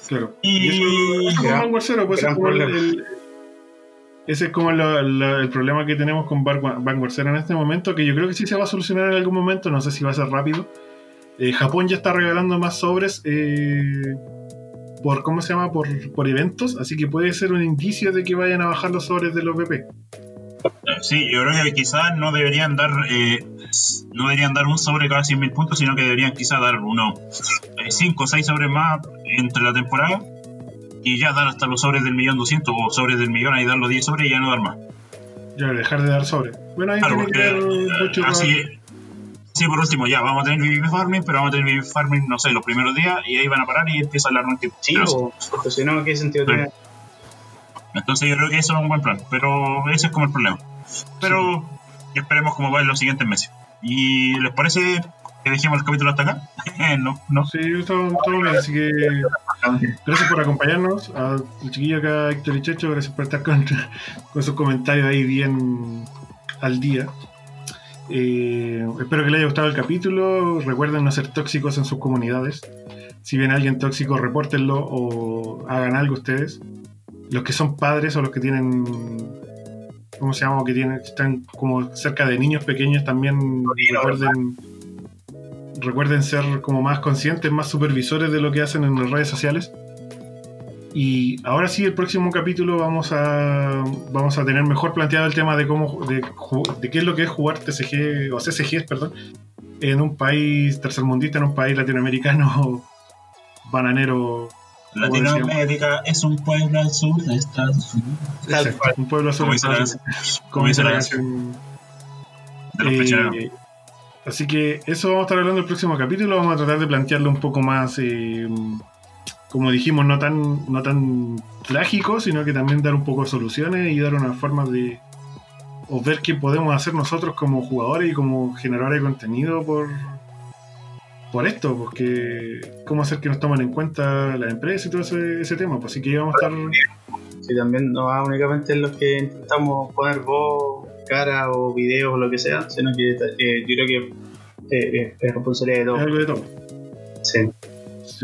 Claro.
Y-
Y eso, Vanguard Zero, pues, es como el- el- ese es como lo- lo- el problema que tenemos con Vanguard Vanguard Zero en este momento, que yo creo que sí se va a solucionar en algún momento, no sé si va a ser rápido. Eh, Japón ya está regalando más sobres eh, por, ¿cómo se llama? Por, por eventos, así que puede ser un indicio de que vayan a bajar los sobres de los BP.
Eh, Sí, yo creo que quizás no deberían dar eh, no deberían dar un sobre cada 100.000 puntos, sino que deberían quizás dar uno 5 o 6 sobres más entre la temporada y ya dar hasta los sobres del millón 200 o sobres del millón y dar los 10 sobres y ya no dar más.
Ya, dejar de dar sobres. Bueno, ahí
Claro,
tiene que
porque
ver mucho
eh, así, sí, por último, ya vamos a tener BB Farming, pero vamos a tener BB Farming, no sé, los primeros días y ahí van a parar y empieza el arranque.
Sí,
Pero-
o- porque si no, ¿qué sentido
Sí.
tiene?
Entonces yo creo que eso es un buen plan, pero ese es como el problema. Pero esperemos cómo va en los siguientes meses. ¿Y les parece que dejemos el capítulo hasta acá? no, no.
Sí, todo, todo bien, así que gracias por acompañarnos. Al chiquillo acá, Héctor y Checho, gracias por estar con, con sus comentarios ahí bien al día. Eh, espero que les haya gustado el capítulo. Recuerden no ser tóxicos en sus comunidades. Si ven a alguien tóxico, repórtenlo o hagan algo ustedes. Los que son padres o los que tienen. ¿Cómo se llama? O que tienen, están como cerca de niños pequeños también recuerden recuerden ser como más conscientes, más supervisores de lo que hacen en las redes sociales. Y ahora sí, el próximo capítulo vamos a vamos a tener mejor planteado el tema de cómo de, de qué es lo que es jugar TCG o CCGs, perdón, en un país tercermundista, en un país latinoamericano bananero,
Latinoamérica es un pueblo al sur de Estados Unidos.
Tal
exacto,
cual.
un pueblo
Como dice la,
azul,
como dice la
canción.
de los
Eh, así que eso vamos a estar hablando el próximo capítulo. Vamos a tratar de plantearlo un poco más, eh, como dijimos, no tan, no tan trágico, sino que también dar un poco de soluciones y dar una forma de. o ver qué podemos hacer nosotros como jugadores y como generadores de contenido por. por esto, porque cómo hacer que nos tomen en cuenta las empresas y todo ese, ese tema. Pues así que vamos a estar.
Si también no va únicamente en los que intentamos poner voz, cara o videos o lo que sea, sino que eh, yo creo que eh, es responsabilidad de todos.
algo de todo.
Sí.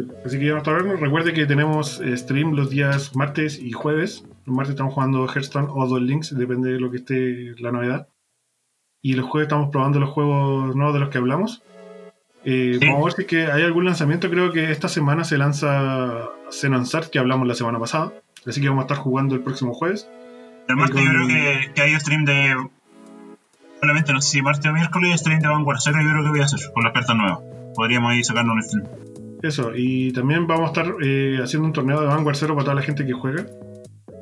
Sí, Así que ya vamos a hablar. Recuerde que tenemos eh, stream los días martes y jueves. Los martes estamos jugando Hearthstone o Duel Links, depende de lo que esté la novedad. Y los jueves estamos probando los juegos nuevos de los que hablamos. Eh, Vamos a ver si que hay algún lanzamiento. Creo que esta semana se lanza Xenosart, que hablamos la semana pasada. Así que vamos a estar jugando el próximo jueves.
El martes yo creo que, que, hay stream de. Solamente no sé si martes o miércoles stream de Vanguard 0 yo creo que voy a hacer con las cartas nuevas. Podríamos ahí sacarnos un stream.
Eso, y también vamos a estar eh, haciendo un torneo de Vanguard 0 para toda la gente que juega.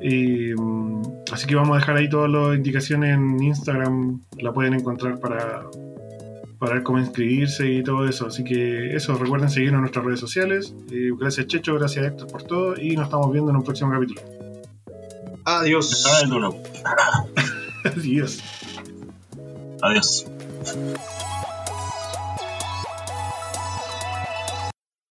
Y, mm, así que vamos a dejar ahí todas las indicaciones en Instagram. La pueden encontrar para, para ver cómo inscribirse y todo eso. Así que eso, recuerden seguirnos en nuestras redes sociales. Eh, gracias Checho, gracias Héctor por todo y nos estamos viendo en un próximo capítulo.
Adiós.
Adiós.
Adiós.
Adiós.